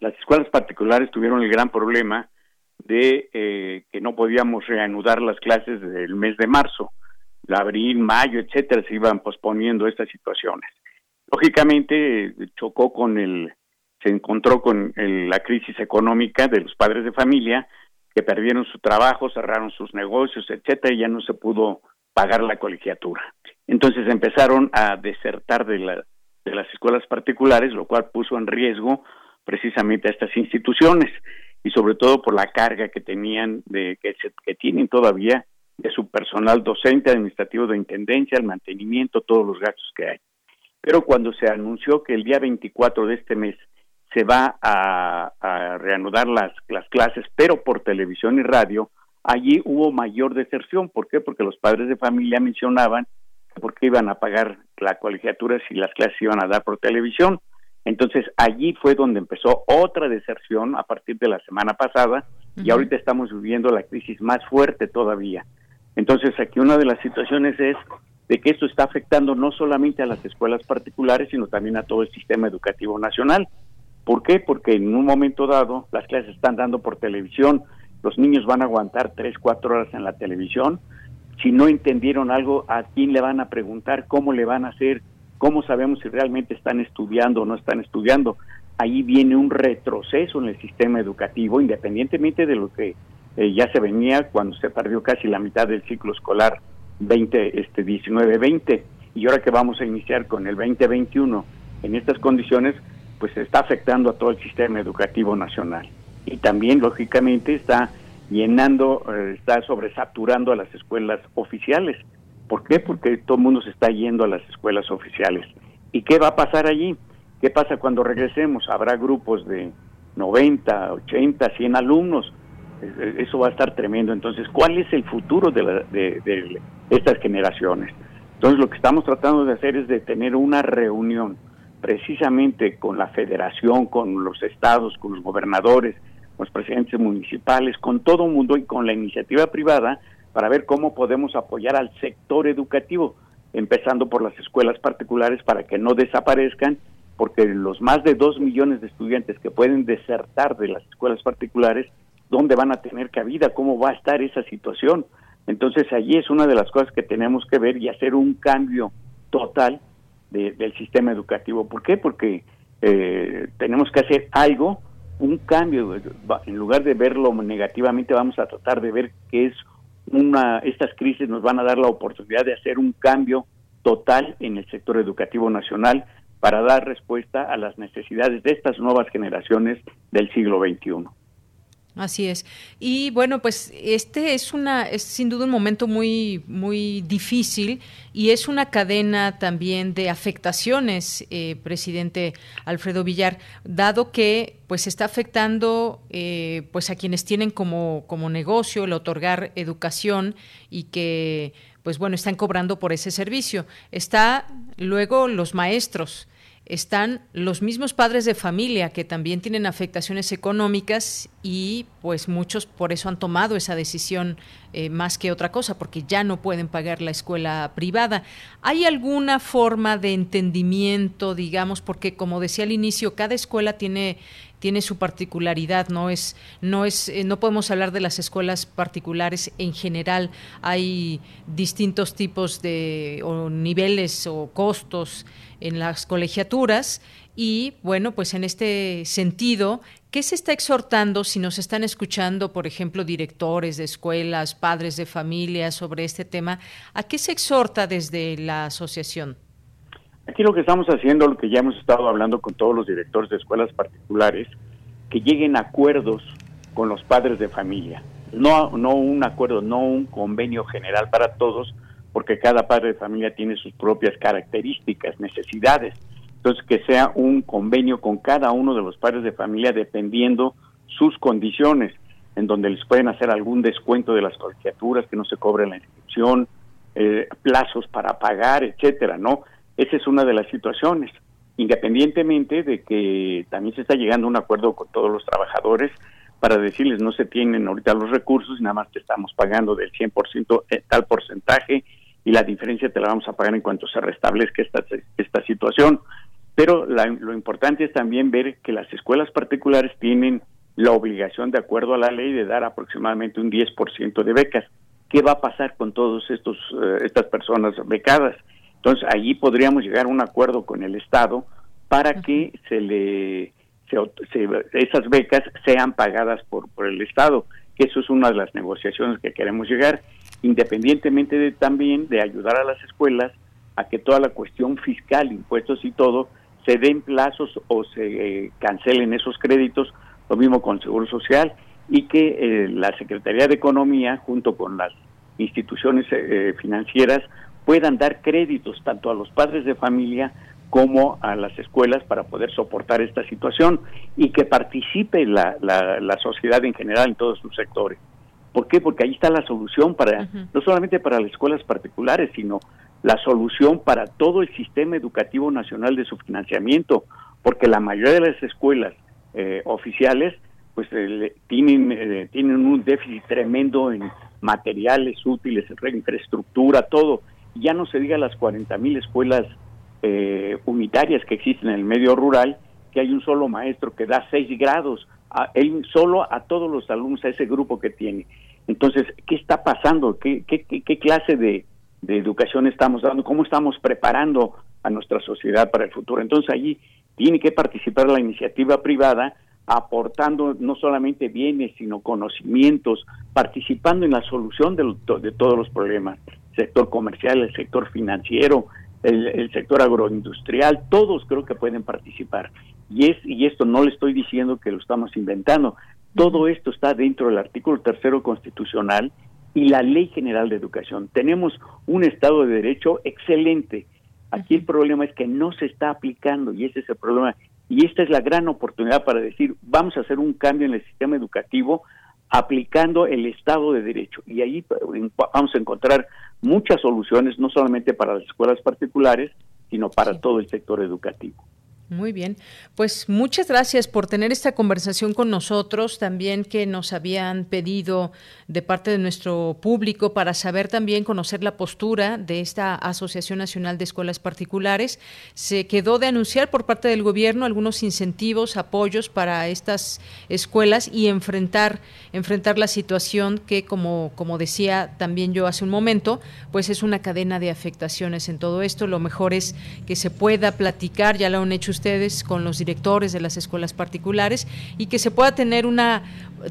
las escuelas particulares tuvieron el gran problema de eh, que no podíamos reanudar las clases del mes de marzo abril, mayo, etcétera, se iban posponiendo estas situaciones. Lógicamente chocó con el, se encontró con la crisis económica de los padres de familia que perdieron su trabajo, cerraron sus negocios, etcétera, y ya no se pudo pagar la colegiatura. Entonces empezaron a desertar de, la, de las escuelas particulares, lo cual puso en riesgo precisamente a estas instituciones y sobre todo por la carga que tenían de que, que tienen todavía de su personal docente, administrativo de intendencia, el mantenimiento, todos los gastos que hay. Pero cuando se anunció que el día 24 de este mes se va a, reanudar las, las clases, pero por televisión y radio, allí hubo mayor deserción. ¿Por qué? Porque los padres de familia mencionaban por qué iban a pagar la colegiatura si las clases iban a dar por televisión. Entonces allí fue donde empezó otra deserción a partir de la semana pasada y ahorita estamos viviendo la crisis más fuerte todavía. Entonces, aquí una de las situaciones es de que esto está afectando no solamente a las escuelas particulares, sino también a todo el sistema educativo nacional. ¿Por qué? Porque en un momento dado las clases están dando por televisión, los niños van a aguantar tres, cuatro horas en la televisión. Si no entendieron algo, ¿a quién le van a preguntar? ¿Cómo le van a hacer? ¿Cómo sabemos si realmente están estudiando o no están estudiando? Ahí viene un retroceso en el sistema educativo, independientemente de lo que eh, ya se venía cuando se perdió casi la mitad del ciclo escolar 20, este 19-20 y ahora que vamos a iniciar con el 2021 en estas condiciones, pues está afectando a todo el sistema educativo nacional y también lógicamente está llenando, eh, está sobresaturando a las escuelas oficiales. ¿Por qué? Porque todo el mundo se está yendo a las escuelas oficiales. ¿Y qué va a pasar allí? ¿Qué pasa cuando regresemos? Habrá grupos de 90, 80, 100 alumnos eso va a estar tremendo. Entonces, ¿cuál es el futuro de, estas generaciones? Entonces, lo que estamos tratando de hacer es de tener una reunión precisamente con la federación, con los estados, con los gobernadores, con los presidentes municipales, con todo el mundo y con la iniciativa privada para ver cómo podemos apoyar al sector educativo, empezando por las escuelas particulares para que no desaparezcan, porque los más de dos millones de estudiantes que pueden desertar de las escuelas particulares dónde van a tener cabida, cómo va a estar esa situación. Entonces allí es una de las cosas que tenemos que ver y hacer un cambio total del sistema educativo. ¿Por qué? Porque eh, tenemos que hacer algo, un cambio. En lugar de verlo negativamente, vamos a tratar de ver que es una, estas crisis nos van a dar la oportunidad de hacer un cambio total en el sector educativo nacional para dar respuesta a las necesidades de estas nuevas generaciones del siglo XXI. Así es. Y bueno, pues este es una es sin duda un momento muy muy difícil y es una cadena también de afectaciones, eh, presidente Alfredo Villar, dado que pues está afectando eh, pues a quienes tienen como como negocio el otorgar educación y que pues bueno están cobrando por ese servicio. Está luego los maestros están los mismos padres de familia que también tienen afectaciones económicas y pues muchos por eso han tomado esa decisión eh, más que otra cosa, porque ya no pueden pagar la escuela privada. ¿Hay alguna forma de entendimiento, digamos, porque como decía al inicio, cada escuela tiene tiene su particularidad, no es, no es, eh, no podemos hablar de las escuelas particulares en general. Hay distintos tipos de o niveles o costos en las colegiaturas y bueno, pues en este sentido, ¿qué se está exhortando si nos están escuchando, por ejemplo, directores de escuelas, padres de familia sobre este tema? ¿A qué se exhorta desde la asociación? Aquí lo que estamos haciendo, lo que ya hemos estado hablando con todos los directores de escuelas particulares, que lleguen a acuerdos con los padres de familia. No, no un acuerdo, no un convenio general para todos, porque cada padre de familia tiene sus propias características, necesidades. Entonces, que sea un convenio con cada uno de los padres de familia dependiendo sus condiciones, en donde les pueden hacer algún descuento de las colegiaturas, que no se cobre la inscripción, eh, plazos para pagar, etcétera, ¿no? Esa es una de las situaciones, independientemente de que también se está llegando a un acuerdo con todos los trabajadores para decirles no se tienen ahorita los recursos y nada más te estamos pagando del 100% eh, tal porcentaje y la diferencia te la vamos a pagar en cuanto se restablezca esta, esta situación. Pero lo importante es también ver que las escuelas particulares tienen la obligación, de acuerdo a la ley, de dar aproximadamente un 10% de becas. ¿Qué va a pasar con todas estos eh, estas personas becadas? Entonces, allí podríamos llegar a un acuerdo con el Estado para que se le esas becas sean pagadas por, por el Estado, que eso es una de las negociaciones que queremos llegar independientemente de también de ayudar a las escuelas a que toda la cuestión fiscal, impuestos y todo, se den plazos o se eh, cancelen esos créditos, lo mismo con Seguro Social, y que eh, la Secretaría de Economía, junto con las instituciones eh, financieras, puedan dar créditos tanto a los padres de familia como a las escuelas para poder soportar esta situación y que participe la, la, la sociedad en general en todos sus sectores. ¿Por qué? Porque ahí está la solución para, no solamente para las escuelas particulares, sino la solución para todo el sistema educativo nacional de su financiamiento, porque la mayoría de las escuelas eh, oficiales pues eh, tienen, eh, tienen un déficit tremendo en materiales útiles, en infraestructura, todo. Ya no se diga las 40 mil escuelas unitarias que existen en el medio rural, que hay un solo maestro que da seis grados, a él solo a todos los alumnos, a ese grupo que tiene. Entonces, ¿qué está pasando? ¿Qué, qué, qué clase de, educación estamos dando? ¿Cómo estamos preparando a nuestra sociedad para el futuro? Entonces, allí tiene que participar la iniciativa privada aportando no solamente bienes, sino conocimientos, participando en la solución de, de todos los problemas, sector comercial, el sector financiero, el, el, sector agroindustrial, todos creo que pueden participar. Y, es, y esto no le estoy diciendo que lo estamos inventando, todo esto está dentro del artículo tercero constitucional y la Ley General de Educación. Tenemos un Estado de Derecho excelente. Aquí el problema es que no se está aplicando y ese es el problema. Y esta es la gran oportunidad para decir, vamos a hacer un cambio en el sistema educativo aplicando el Estado de Derecho. Y ahí vamos a encontrar muchas soluciones, no solamente para las escuelas particulares, sino para todo el sector educativo. Muy bien, pues muchas gracias por tener esta conversación con nosotros, también que nos habían pedido de parte de nuestro público para saber también conocer la postura de esta Asociación Nacional de Escuelas Particulares. Se quedó de anunciar por parte del gobierno algunos incentivos, apoyos para estas escuelas y enfrentar enfrentar la situación que como como decía también yo hace un momento, pues es una cadena de afectaciones en todo esto. Lo mejor es que se pueda platicar, ya lo han hecho ustedes con los directores de las escuelas particulares y que se pueda tener una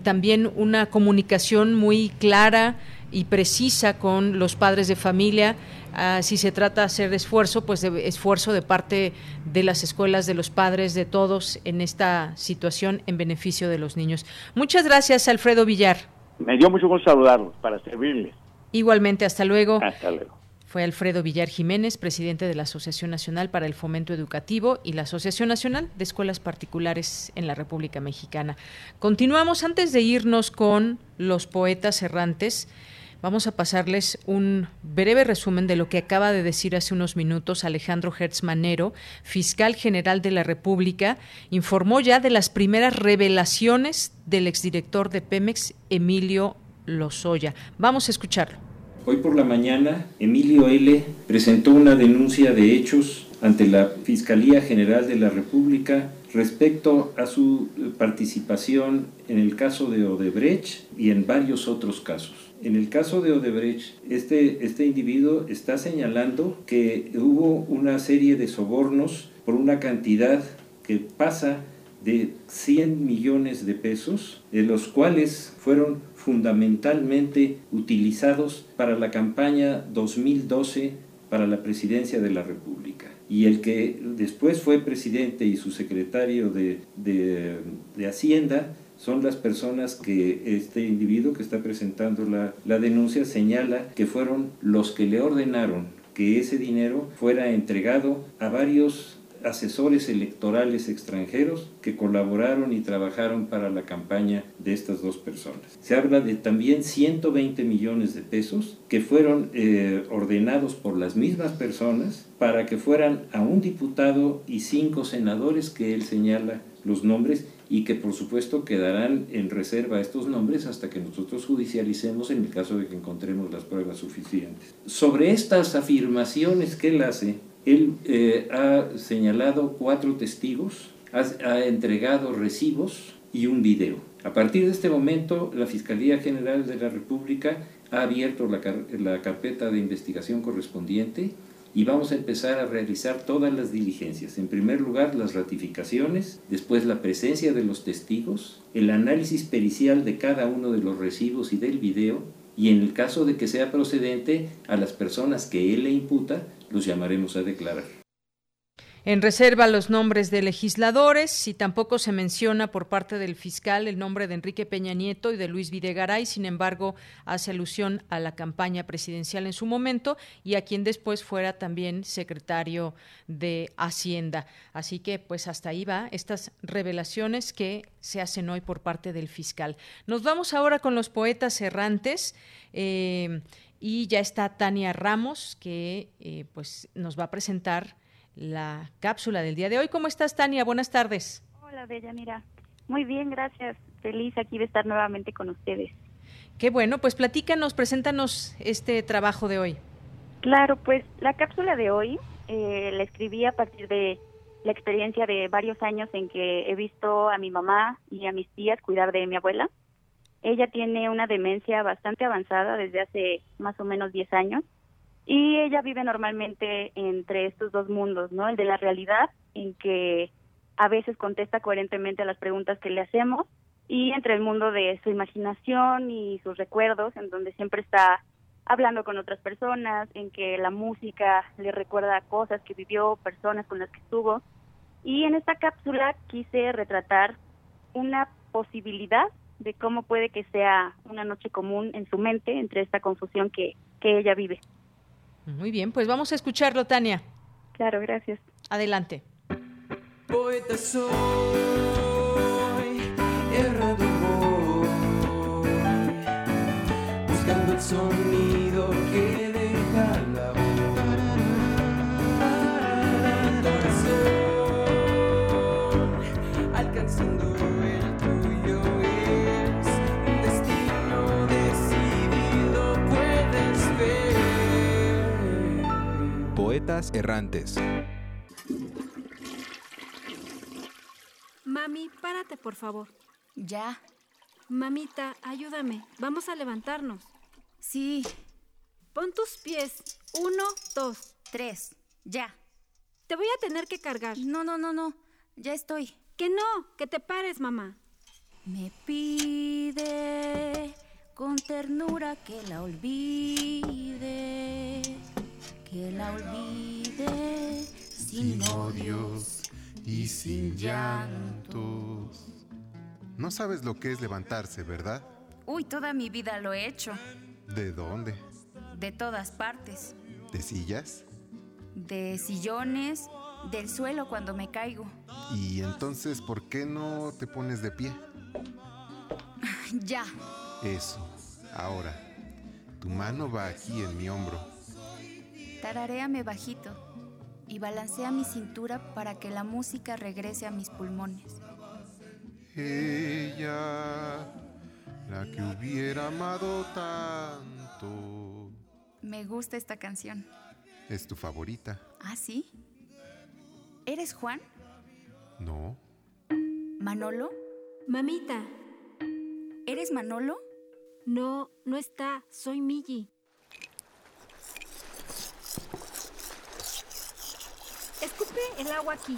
también una comunicación muy clara y precisa con los padres de familia. Ah, si se trata de hacer esfuerzo, pues de esfuerzo de parte de las escuelas, de los padres, de todos en esta situación en beneficio de los niños. Muchas gracias, Alfredo Villar. Me dio mucho gusto saludarlos para servirles. Igualmente, hasta luego. Hasta luego. Fue Alfredo Villar Jiménez, presidente de la Asociación Nacional para el Fomento Educativo y la Asociación Nacional de Escuelas Particulares en la República Mexicana. Continuamos antes de irnos con los poetas errantes. Vamos a pasarles un breve resumen de lo que acaba de decir hace unos minutos Alejandro Hertz Manero, fiscal general de la República, informó ya de las primeras revelaciones del exdirector de Pemex, Emilio Lozoya. Vamos a escucharlo. Hoy por la mañana, Emilio L. presentó una denuncia de hechos ante la Fiscalía General de la República respecto a su participación en el caso de Odebrecht y en varios otros casos. En el caso de Odebrecht, este, este individuo está señalando que hubo una serie de sobornos por una cantidad que pasa de 100 millones de pesos, de los cuales fueron fundamentalmente utilizados para la campaña 2012 para la presidencia de la República. Y el que después fue presidente y su secretario de, de, Hacienda son las personas que este individuo que está presentando la, la denuncia señala que fueron los que le ordenaron que ese dinero fuera entregado a varios asesores electorales extranjeros que colaboraron y trabajaron para la campaña de estas dos personas. Se habla de también 120 millones de pesos que fueron eh, ordenados por las mismas personas para que fueran a un diputado y cinco senadores que él señala los nombres y que por supuesto quedarán en reserva estos nombres hasta que nosotros judicialicemos en el caso de que encontremos las pruebas suficientes. Sobre estas afirmaciones que él hace, él eh, ha señalado cuatro testigos, ha, entregado recibos y un video. A partir de este momento, la Fiscalía General de la República ha abierto la, la carpeta de investigación correspondiente y vamos a empezar a realizar todas las diligencias. En primer lugar, las ratificaciones, después la presencia de los testigos, el análisis pericial de cada uno de los recibos y del video, y en el caso de que sea procedente a las personas que él le imputa, los llamaremos a declarar. En reserva los nombres de legisladores y tampoco se menciona por parte del fiscal el nombre de Enrique Peña Nieto y de Luis Videgaray, sin embargo, hace alusión a la campaña presidencial en su momento y a quien después fuera también secretario de Hacienda. Así que, pues hasta ahí va estas revelaciones que se hacen hoy por parte del fiscal. Nos vamos ahora con los poetas errantes. Eh, y ya está Tania Ramos, que eh, pues nos va a presentar la cápsula del día de hoy. ¿Cómo estás, Tania? Buenas tardes. Hola, Bella, mira. Muy bien, gracias. Feliz aquí de estar nuevamente con ustedes. Qué bueno, pues platícanos, preséntanos este trabajo de hoy. Claro, pues la cápsula de hoy eh, la escribí a partir de la experiencia de varios años en que he visto a mi mamá y a mis tías cuidar de mi abuela. Ella tiene una demencia bastante avanzada desde hace más o menos 10 años y ella vive normalmente entre estos dos mundos, ¿no? El de la realidad, en que a veces contesta coherentemente a las preguntas que le hacemos, y entre el mundo de su imaginación y sus recuerdos, en donde siempre está hablando con otras personas, en que la música le recuerda cosas que vivió, personas con las que estuvo. Y en esta cápsula quise retratar una posibilidad de cómo puede que sea una noche común en su mente entre esta confusión que, que ella vive. Muy bien, pues vamos a escucharlo, Tania. Claro, gracias. Adelante. Poeta soy, errado voy, buscando el sonido que errantes. Mami, párate, por favor. Ya. Mamita, ayúdame. Vamos a levantarnos. Sí. Pon tus pies. Uno, dos. Tres. Ya. Te voy a tener que cargar. No, no, no, no. Ya estoy. Que no, que te pares, mamá. Me pide con ternura que la olvide, que la olvide sin, odios y sin llantos. No sabes lo que es levantarse, ¿verdad? Uy, toda mi vida lo he hecho. ¿De dónde? De todas partes. ¿De sillas? De sillones, del suelo cuando me caigo. ¿Y entonces por qué no te pones de pie? ya. Eso. Ahora, tu mano va aquí en mi hombro. Tararéame bajito y balancea mi cintura para que la música regrese a mis pulmones. Ella, la que hubiera amado tanto. Me gusta esta canción. Es tu favorita. ¿Ah, sí? ¿Eres Juan? No. ¿Manolo? Mamita. ¿Eres Manolo? No, no está. Soy Migi. Escupe el agua aquí.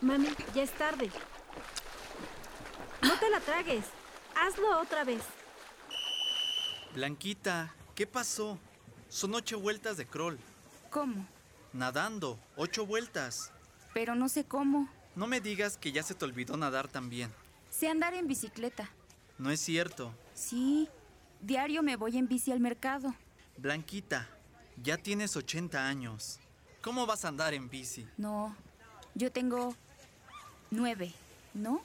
Mami, ya es tarde. No te la tragues. Hazlo otra vez. Blanquita, ¿qué pasó? Son ocho vueltas de crawl. ¿Cómo? Nadando, ocho vueltas. Pero no sé cómo. No me digas que ya se te olvidó nadar también. Sé andar en bicicleta. No es cierto. Sí, diario me voy en bici al mercado. Blanquita, ya tienes 80 años. ¿Cómo vas a andar en bici? No, yo tengo nueve, ¿no?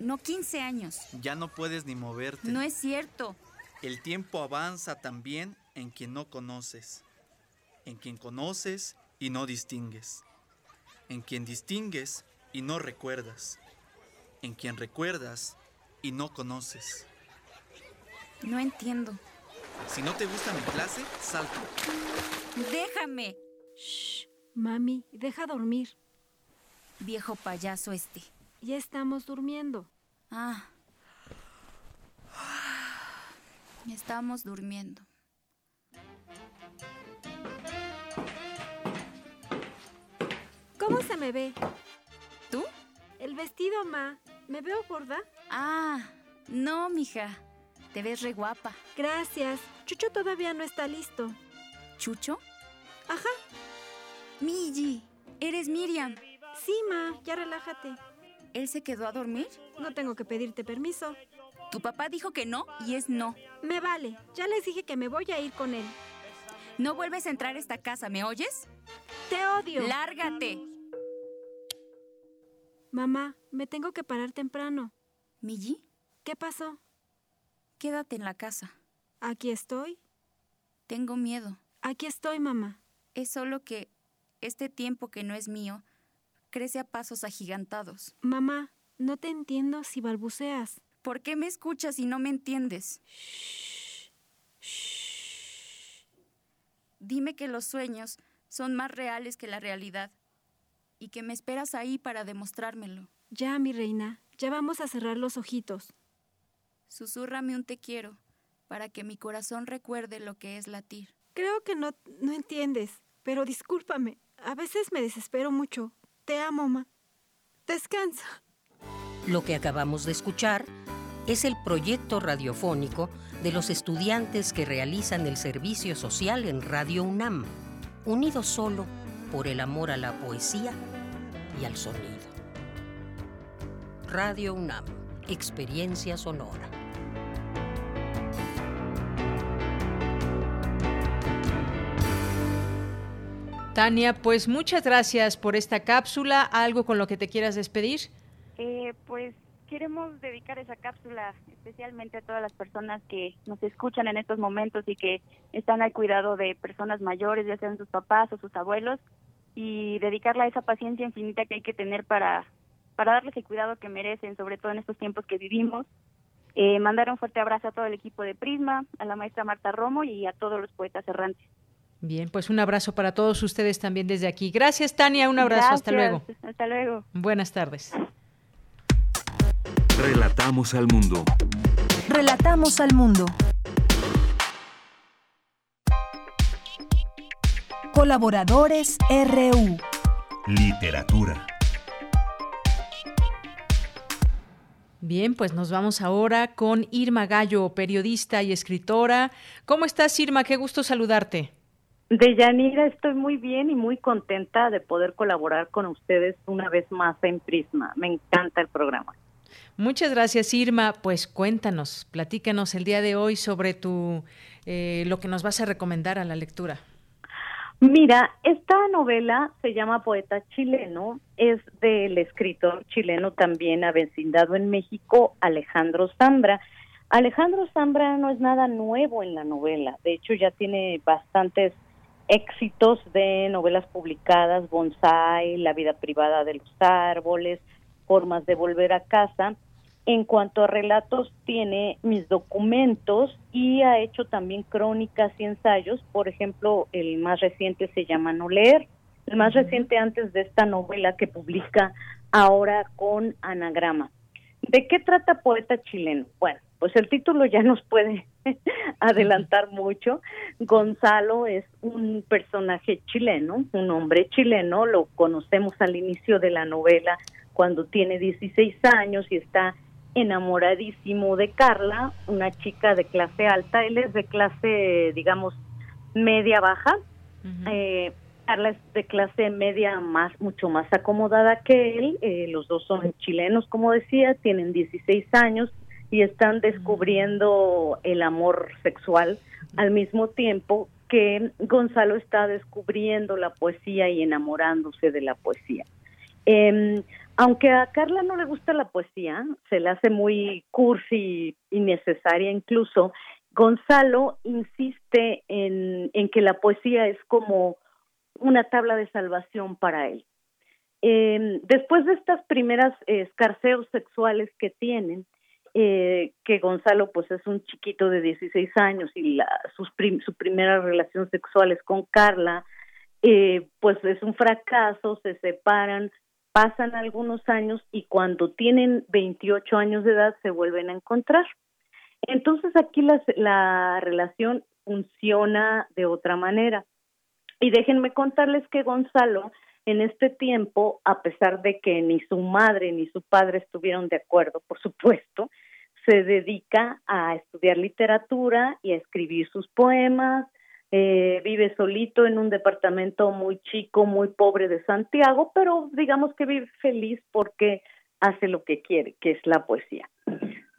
No 15 años. Ya no puedes ni moverte. No es cierto. El tiempo avanza también en quien no conoces, en quien conoces y no distingues, en quien distingues y no recuerdas, en quien recuerdas y no conoces. No entiendo. Si no te gusta mi clase, salta. Déjame. Shh, mami, deja dormir. Viejo payaso este. Ya estamos durmiendo. Ah. Estamos durmiendo. ¿Cómo se me ve? ¿Tú? El vestido, ma. ¿Me veo gorda? Ah, no, mija. Te ves re guapa. Gracias. Chucho todavía no está listo. ¿Chucho? Ajá. Migi, eres Miriam. Sí, ma, ya relájate. ¿Él se quedó a dormir? No tengo que pedirte permiso. Tu papá dijo que no y es no. Me vale. Ya les dije que me voy a ir con él. No vuelves a entrar a esta casa, ¿me oyes? Te odio. Lárgate. Mamá, me tengo que parar temprano. ¿Migi? ¿Qué pasó? Quédate en la casa. Aquí estoy. Tengo miedo. Aquí estoy, mamá. Es solo que este tiempo que no es mío crece a pasos agigantados. Mamá, no te entiendo si balbuceas. ¿Por qué me escuchas y no me entiendes? Shh. Shh. Dime que los sueños son más reales que la realidad y que me esperas ahí para demostrármelo. Ya, mi reina, ya vamos a cerrar los ojitos. Susúrrame un te quiero para que mi corazón recuerde lo que es latir. Creo que no, no entiendes, pero discúlpame. A veces me desespero mucho. Te amo, ma. Descansa. Lo que acabamos de escuchar es el proyecto radiofónico de los estudiantes que realizan el servicio social en Radio UNAM, unidos solo por el amor a la poesía y al sonido. Radio UNAM, experiencia sonora. Tania, pues muchas gracias por esta cápsula. ¿Algo con lo que te quieras despedir? Eh, pues queremos dedicar esa cápsula especialmente a todas las personas que nos escuchan en estos momentos y que están al cuidado de personas mayores, ya sean sus papás o sus abuelos, y dedicarla a esa paciencia infinita que hay que tener para, para darles el cuidado que merecen, sobre todo en estos tiempos que vivimos. Eh, mandar un fuerte abrazo a todo el equipo de Prisma, a la maestra Marta Romo y a todos los poetas errantes. Bien, pues un abrazo para todos ustedes también desde aquí. Gracias, Tania. Un abrazo. Gracias, Hasta luego. Hasta luego. Buenas tardes. Relatamos al mundo. Relatamos al mundo. Colaboradores RU. Literatura. Bien, pues nos vamos ahora con Irma Gallo, periodista y escritora. ¿Cómo estás, Irma? Qué gusto saludarte. De Yanira estoy muy bien y muy contenta de poder colaborar con ustedes una vez más en Prisma. Me encanta el programa. Muchas gracias, Irma. Pues cuéntanos, platícanos el día de hoy sobre tu eh, lo que nos vas a recomendar a la lectura. Mira, esta novela se llama Poeta chileno, es del escritor chileno también avecindado en México, Alejandro Zambra. Alejandro Zambra no es nada nuevo en la novela, de hecho ya tiene bastantes éxitos de novelas publicadas, Bonsai, La vida privada de los árboles, Formas de volver a casa. En cuanto a relatos, tiene mis documentos y ha hecho también crónicas y ensayos. Por ejemplo, el más reciente se llama No leer, el más reciente antes de esta novela que publica ahora con Anagrama. ¿De qué trata Poeta Chileno? Bueno, pues el título ya nos puede adelantar mucho. Gonzalo es un personaje chileno, un hombre chileno, lo conocemos al inicio de la novela cuando tiene 16 años y está enamoradísimo de Carla, una chica de clase alta, él es de clase, digamos, media baja, eh, Carla es de clase media más, mucho más acomodada que él, eh, los dos son chilenos, como decía, tienen 16 años y están descubriendo el amor sexual al mismo tiempo que Gonzalo está descubriendo la poesía y enamorándose de la poesía. Eh, aunque a Carla no le gusta la poesía, se le hace muy cursi y necesaria incluso, Gonzalo insiste en, que la poesía es como una tabla de salvación para él. Em, después de estas primeras escarceos sexuales que tienen, eh, que Gonzalo pues es un chiquito de 16 años y la, sus su primera relación sexual es con Carla, eh, pues es un fracaso, se separan, pasan algunos años y cuando tienen 28 años de edad se vuelven a encontrar. Entonces aquí la, la relación funciona de otra manera. Y déjenme contarles que Gonzalo en este tiempo, a pesar de que ni su madre ni su padre estuvieron de acuerdo, por supuesto, se dedica a estudiar literatura y a escribir sus poemas, eh, vive solito en un departamento muy chico, muy pobre de Santiago, pero digamos que vive feliz porque hace lo que quiere, que es la poesía.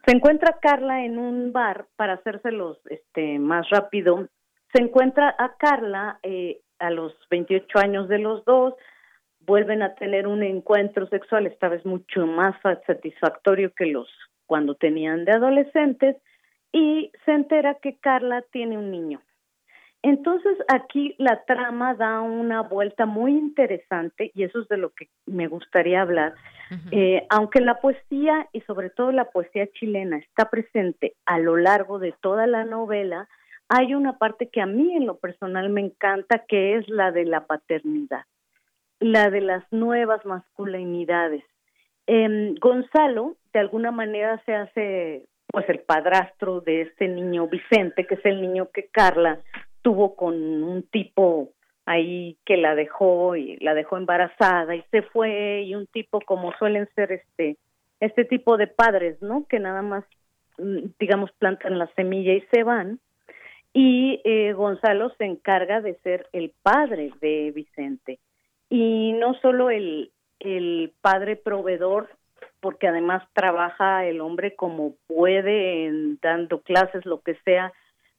Se encuentra Carla en un bar, para hacérselos este, más rápido, se encuentra a Carla eh, a los 28 años de los dos, vuelven a tener un encuentro sexual, esta vez mucho más satisfactorio que los cuando tenían de adolescentes, y se entera que Carla tiene un niño. Entonces aquí la trama da una vuelta muy interesante y eso es de lo que me gustaría hablar. Eh, aunque la poesía y sobre todo la poesía chilena está presente a lo largo de toda la novela, hay una parte que a mí en lo personal me encanta que es la de la paternidad, la de las nuevas masculinidades. Eh, Gonzalo de alguna manera se hace pues el padrastro de este niño Vicente, que es el niño que Carla tuvo con un tipo ahí que la dejó y la dejó embarazada y se fue y un tipo como suelen ser este este tipo de padres, ¿no? Que nada más mm, digamos plantan la semilla y se van y eh, Gonzalo se encarga de ser el padre de Vicente y no solo el el padre proveedor porque además trabaja el hombre como puede dando clases lo que sea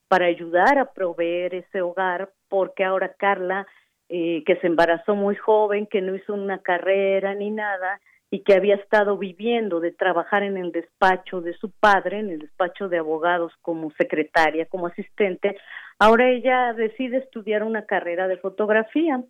para ayudar a proveer ese hogar, porque ahora Carla, eh, que se embarazó muy joven, que no hizo una carrera ni nada, y que había estado viviendo de trabajar en el despacho de su padre, en el despacho de abogados como secretaria, como asistente, ahora ella decide estudiar una carrera de fotografía.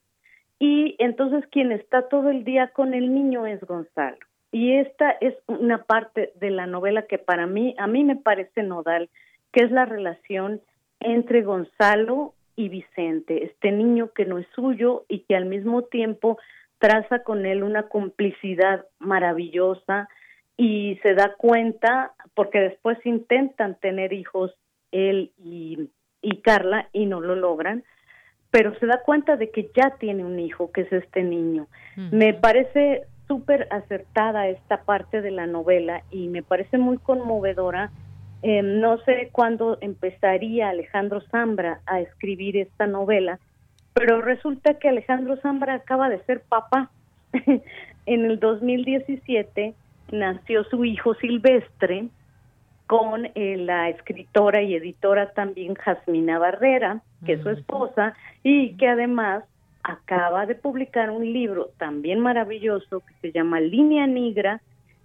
Y entonces quien está todo el día con el niño es Gonzalo. Y esta es una parte de la novela que para mí, a mí me parece nodal, que es la relación entre Gonzalo y Vicente, este niño que no es suyo y que al mismo tiempo traza con él una complicidad maravillosa y se da cuenta, porque después intentan tener hijos él y, y Carla y no lo logran, pero se da cuenta de que ya tiene un hijo, que es este niño. Me parece súper acertada esta parte de la novela y me parece muy conmovedora. Eh, no sé cuándo empezaría Alejandro Zambra a escribir esta novela, pero resulta que Alejandro Zambra acaba de ser papá. en el 2017 nació su hijo Silvestre con eh, la escritora y editora también Jasmina Barrera, que es su esposa, y que además acaba de publicar un libro también maravilloso que se llama Línea Negra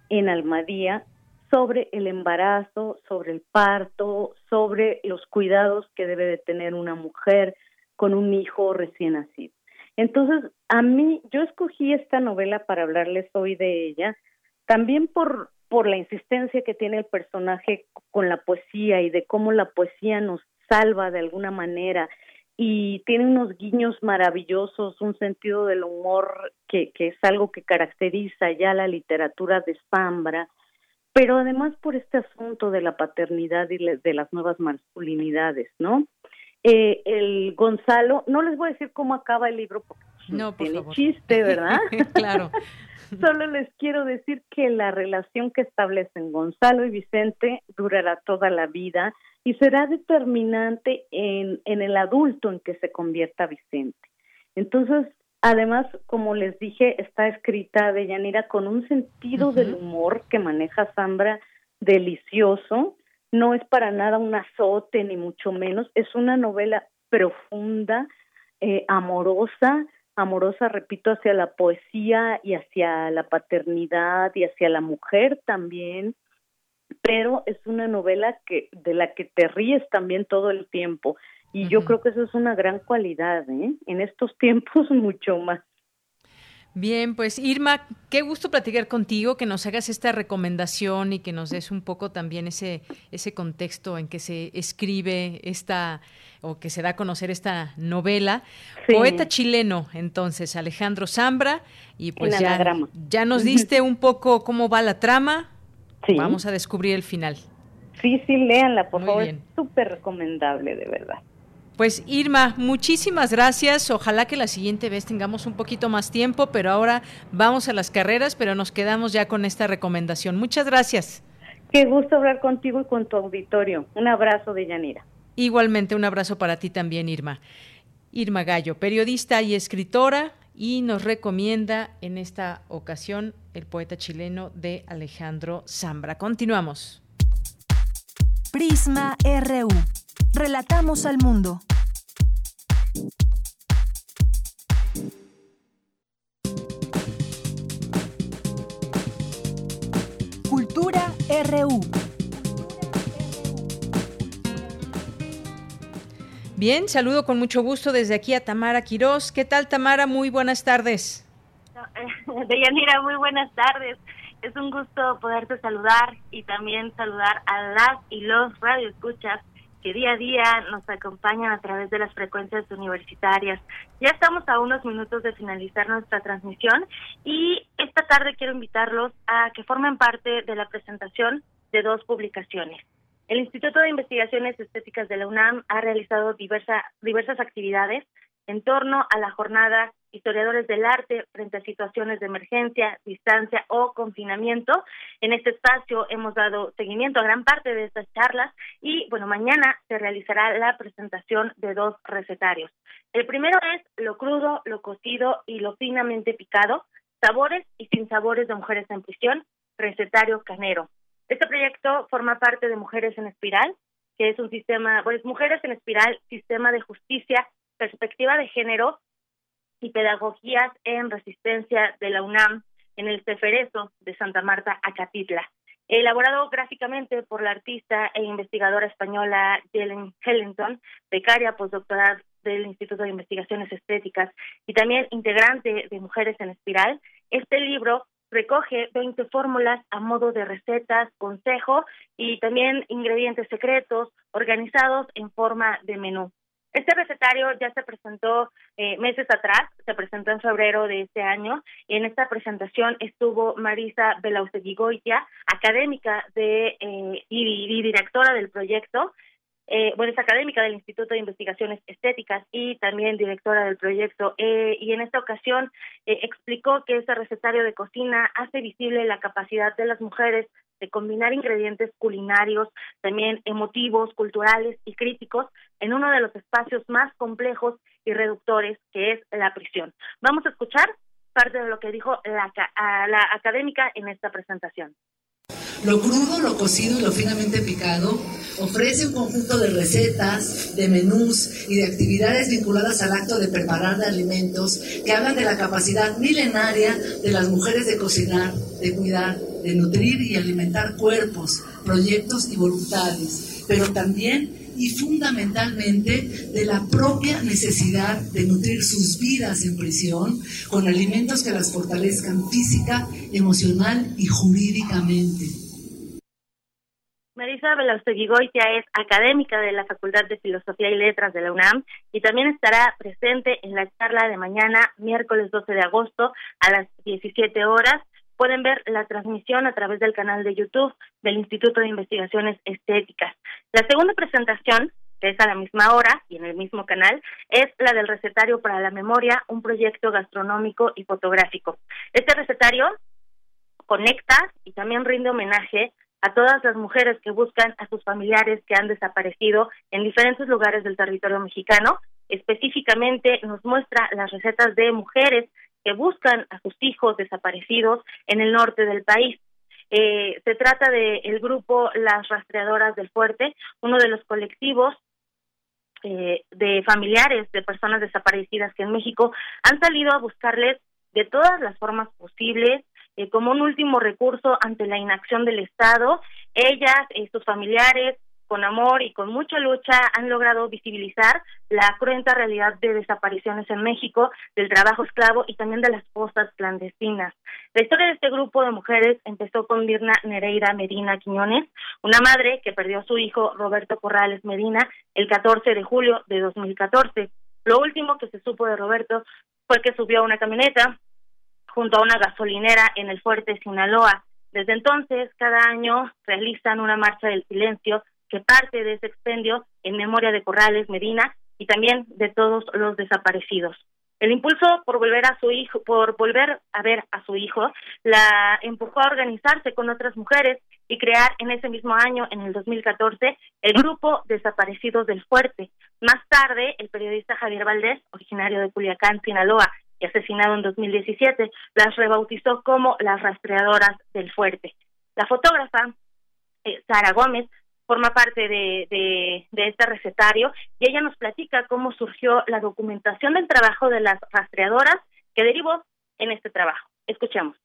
en Almadía sobre el embarazo, sobre el parto, sobre los cuidados que debe de tener una mujer con un hijo recién nacido. Entonces, a mí, yo escogí esta novela para hablarles hoy de ella, también por, por la insistencia que tiene el personaje con la poesía y de cómo la poesía nos salva de alguna manera y tiene unos guiños maravillosos, un sentido del humor que, que es algo que caracteriza ya la literatura de Zambra, pero además por este asunto de la paternidad y de las nuevas masculinidades, ¿no? Eh, el Gonzalo, no les voy a decir cómo acaba el libro porque no, tiene chiste, ¿verdad? claro. Solo les quiero decir que la relación que establecen Gonzalo y Vicente durará toda la vida y será determinante en, en el adulto en que se convierta Vicente. Entonces, además, como les dije, está escrita de Yanira con un sentido del humor que maneja Zambra delicioso. No es para nada un azote, ni mucho menos. Es una novela profunda, eh, amorosa, amorosa, repito, hacia la poesía y hacia la paternidad y hacia la mujer también, pero es una novela que de la que te ríes también todo el tiempo y yo creo que eso es una gran cualidad, ¿eh? En estos tiempos mucho más. Bien, pues Irma, qué gusto platicar contigo, que nos hagas esta recomendación y que nos des un poco también ese, ese contexto en que se escribe esta o que se da a conocer esta novela. Poeta chileno, entonces, Alejandro Zambra, y pues ya, ya, nos diste un poco cómo va la trama. Vamos a descubrir el final. Sí, sí, léanla, por favor, es súper recomendable, de verdad. Pues Irma, muchísimas gracias. Ojalá que la siguiente vez tengamos un poquito más tiempo, pero ahora vamos a las carreras, pero nos quedamos ya con esta recomendación. Muchas gracias. Qué gusto hablar contigo y con tu auditorio. Un abrazo de Yanira. Igualmente un abrazo para ti también, Irma. Irma Gallo, periodista y escritora, y nos recomienda en esta ocasión el poeta chileno de Alejandro Zambra. Continuamos. Prisma RU. Relatamos al mundo. Cultura RU. Bien, saludo con mucho gusto desde aquí a Tamara Quirós. ¿Qué tal, Tamara? Muy buenas tardes. Deyanira, muy buenas tardes. Es un gusto poderte saludar y también saludar a las y los radioescuchas que día a día nos acompañan a través de las frecuencias universitarias. Ya estamos a unos minutos de finalizar nuestra transmisión y esta tarde quiero invitarlos a que formen parte de la presentación de dos publicaciones. El Instituto de Investigaciones Estéticas de la UNAM ha realizado diversa, diversas actividades en torno a la jornada historiadores del arte frente a situaciones de emergencia, distancia o confinamiento. En este espacio hemos dado seguimiento a gran parte de estas charlas y bueno, mañana se realizará la presentación de dos recetarios. El primero es lo crudo, lo cocido y lo finamente picado, sabores y sin sabores de mujeres en prisión, recetario canero. Este proyecto forma parte de Mujeres en Espiral, que es un sistema, pues Mujeres en Espiral, sistema de justicia, perspectiva de género y Pedagogías en Resistencia de la UNAM en el Ceferezo de Santa Marta, Acatitla. Elaborado gráficamente por la artista e investigadora española Jelen Hellington, becaria postdoctoral del Instituto de Investigaciones Estéticas y también integrante de Mujeres en Espiral, este libro recoge 20 fórmulas a modo de recetas, consejo y también ingredientes secretos organizados en forma de menú. Este recetario ya se presentó eh, meses atrás, se presentó en febrero de este año, y en esta presentación estuvo Marisa Belausteguigoitia, académica de, eh, y, directora del proyecto, eh, bueno, es académica del Instituto de Investigaciones Estéticas y también directora del proyecto. Eh, y en esta ocasión eh, explicó que este recetario de cocina hace visible la capacidad de las mujeres de combinar ingredientes culinarios, también emotivos, culturales y críticos en uno de los espacios más complejos y reductores que es la prisión. Vamos a escuchar parte de lo que dijo la, la académica en esta presentación. Lo crudo, lo cocido y lo finamente picado ofrece un conjunto de recetas, de menús y de actividades vinculadas al acto de preparar alimentos que hablan de la capacidad milenaria de las mujeres de cocinar, de cuidar, de nutrir y alimentar cuerpos, proyectos y voluntades, pero también y fundamentalmente de la propia necesidad de nutrir sus vidas en prisión con alimentos que las fortalezcan física, emocional y jurídicamente. Marisa Goitia es académica de la Facultad de Filosofía y Letras de la UNAM y también estará presente en la charla de mañana, miércoles 12 de agosto, a las 17 horas. Pueden ver la transmisión a través del canal de YouTube del Instituto de Investigaciones Estéticas. La segunda presentación, que es a la misma hora y en el mismo canal, es la del recetario para la memoria, un proyecto gastronómico y fotográfico. Este recetario conecta y también rinde homenaje a todas las mujeres que buscan a sus familiares que han desaparecido en diferentes lugares del territorio mexicano. Específicamente nos muestra las recetas de mujeres que buscan a sus hijos desaparecidos en el norte del país. Eh, se trata del grupo Las Rastreadoras del Fuerte, uno de los colectivos eh, de familiares de personas desaparecidas que en México han salido a buscarles de todas las formas posibles, eh, como un último recurso ante la inacción del Estado. Ellas y sus familiares, con amor y con mucha lucha, han logrado visibilizar la cruenta realidad de desapariciones en México, del trabajo esclavo y también de las fosas clandestinas. La historia de este grupo de mujeres empezó con Virna Nereida Medina Quiñones, una madre que perdió a su hijo Roberto Corrales Medina el 14 de julio de 2014. Lo último que se supo de Roberto fue que subió a una camioneta junto a una gasolinera en el fuerte Sinaloa. Desde entonces, cada año realizan una marcha del silencio que parte de ese expendio en memoria de Corrales Medina y también de todos los desaparecidos. El impulso por volver a su hijo, por volver a ver a su hijo, la empujó a organizarse con otras mujeres y crear en ese mismo año, en el 2014, el grupo Desaparecidos del Fuerte. Más tarde, el periodista Javier Valdés, originario de Culiacán, Sinaloa, asesinado en 2017, las rebautizó como las rastreadoras del fuerte. La fotógrafa eh, Sara Gómez forma parte de, de, este recetario y ella nos platica cómo surgió la documentación del trabajo de las rastreadoras que derivó en este trabajo. Escuchemos.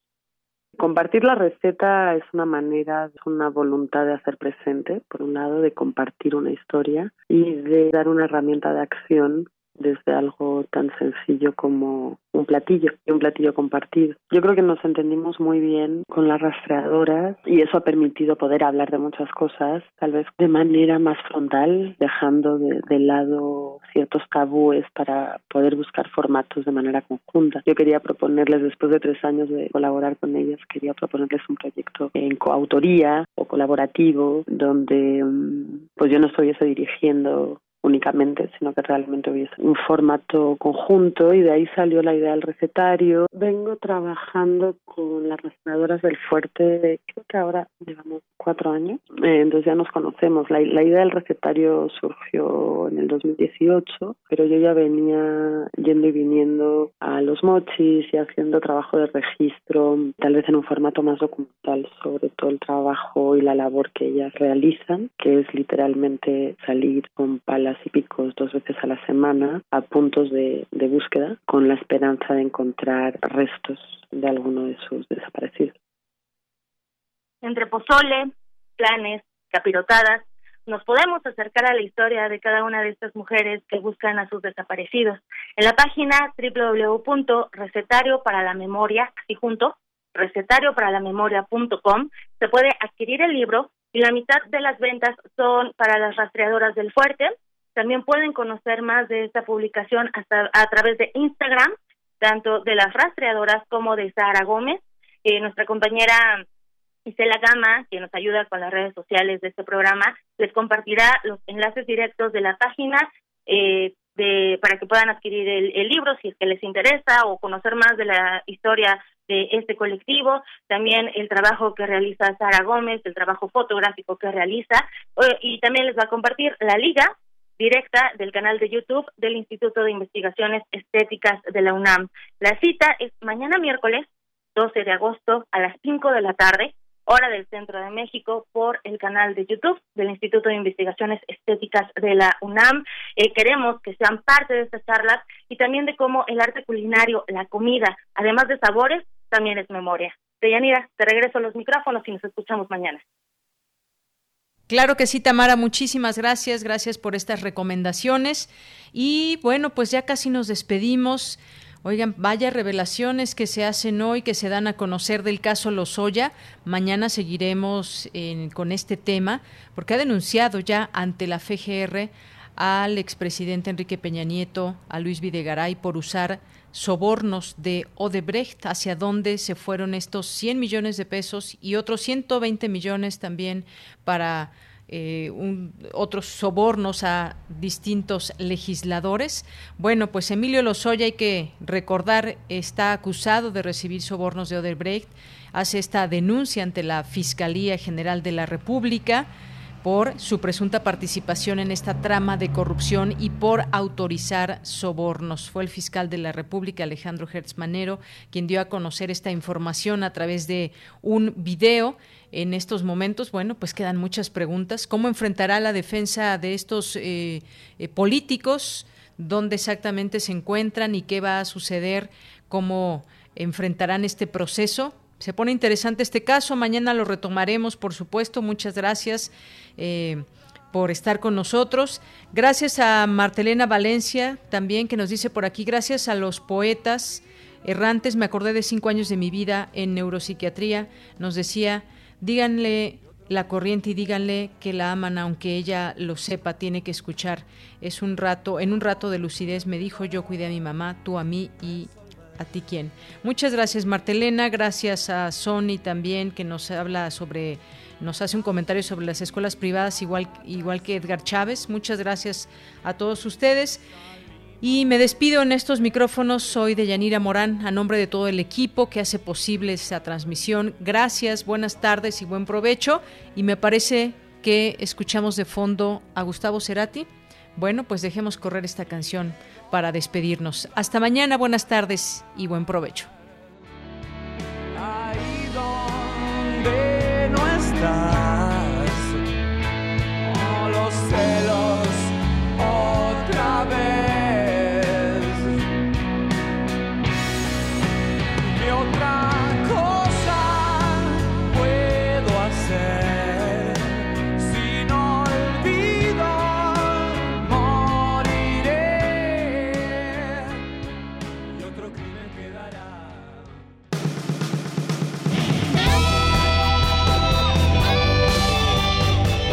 Compartir la receta es una manera, es una voluntad de hacer presente, por un lado, de compartir una historia y de dar una herramienta de acción desde algo tan sencillo como un platillo y un platillo compartido. Yo creo que nos entendimos muy bien con las rastreadoras y eso ha permitido poder hablar de muchas cosas, tal vez de manera más frontal, dejando de, lado ciertos tabúes para poder buscar formatos de manera conjunta. Yo quería proponerles, después de tres años de colaborar con ellas, quería proponerles un proyecto en coautoría o colaborativo, donde mm, pues yo no estuviese dirigiendo únicamente, sino que realmente hubiese un formato conjunto y de ahí salió la idea del recetario. Vengo trabajando con las restauradoras del fuerte, creo que ahora llevamos cuatro años, eh, entonces ya nos conocemos. La, la idea del recetario surgió en el 2018, pero yo ya venía yendo y viniendo a los mochis y haciendo trabajo de registro, tal vez en un formato más documental sobre todo el trabajo y la labor que ellas realizan, que es literalmente salir con palas y picos dos veces a la semana a puntos de, búsqueda con la esperanza de encontrar restos de alguno de sus desaparecidos. Entre pozole, planes, capirotadas, nos podemos acercar a la historia de cada una de estas mujeres que buscan a sus desaparecidos. En la página www.recetario para la memoria, así junto, recetario para la se puede adquirir el libro y la mitad de las ventas son para las rastreadoras del fuerte. También pueden conocer más de esta publicación hasta a través de Instagram, tanto de las rastreadoras como de Sara Gómez. Eh, nuestra compañera Isela Gama, que nos ayuda con las redes sociales de este programa, les compartirá los enlaces directos de la página eh, de, para que puedan adquirir el, libro si es que les interesa o conocer más de la historia de este colectivo, también el trabajo que realiza Sara Gómez, el trabajo fotográfico que realiza, eh, y también les va a compartir la liga directa del canal de YouTube del Instituto de Investigaciones Estéticas de la UNAM. La cita es mañana miércoles 12 de agosto a las 5 de la tarde, hora del Centro de México, por el canal de YouTube del Instituto de Investigaciones Estéticas de la UNAM. Eh, queremos que sean parte de estas charlas y también de cómo el arte culinario, la comida, además de sabores, también es memoria. Deyanira, te regreso los micrófonos y nos escuchamos mañana. Claro que sí, Tamara, muchísimas gracias, gracias por estas recomendaciones. Y bueno, pues ya casi nos despedimos. Oigan, vaya revelaciones que se hacen hoy, que se dan a conocer del caso Lozoya. Mañana seguiremos con este tema, porque ha denunciado ya ante la FGR al expresidente Enrique Peña Nieto, a Luis Videgaray, por usar sobornos de Odebrecht, hacia dónde se fueron estos 100 millones de pesos y otros 120 millones también para eh, otros sobornos a distintos legisladores. Bueno, pues Emilio Lozoya, hay que recordar, está acusado de recibir sobornos de Odebrecht, hace esta denuncia ante la Fiscalía General de la República por su presunta participación en esta trama de corrupción y por autorizar sobornos. Fue el fiscal de la República, Alejandro Hertz quien dio a conocer esta información a través de un video. En estos momentos, bueno, pues quedan muchas preguntas. ¿Cómo enfrentará la defensa de estos eh, eh, políticos? ¿Dónde exactamente se encuentran y qué va a suceder? ¿Cómo enfrentarán este proceso? Se pone interesante este caso, mañana lo retomaremos, por supuesto. Muchas gracias eh, por estar con nosotros. Gracias a Martelena Valencia también, que nos dice por aquí, gracias a los poetas errantes, me acordé de cinco años de mi vida en neuropsiquiatría, nos decía, díganle la corriente y díganle que la aman aunque ella lo sepa, tiene que escuchar. Es un rato, en un rato de lucidez me dijo, yo cuidé a mi mamá, tú a mí y a ti quién. Muchas gracias Martelena, gracias a Sony también que nos habla sobre nos hace un comentario sobre las escuelas privadas igual igual que Edgar Chávez. Muchas gracias a todos ustedes. Y me despido en estos micrófonos. Soy de Yanira Morán, a nombre de todo el equipo que hace posible esta transmisión. Gracias, buenas tardes y buen provecho. Y me parece que escuchamos de fondo a Gustavo Cerati. Bueno, pues dejemos correr esta canción para despedirnos. Hasta mañana, buenas tardes y buen provecho.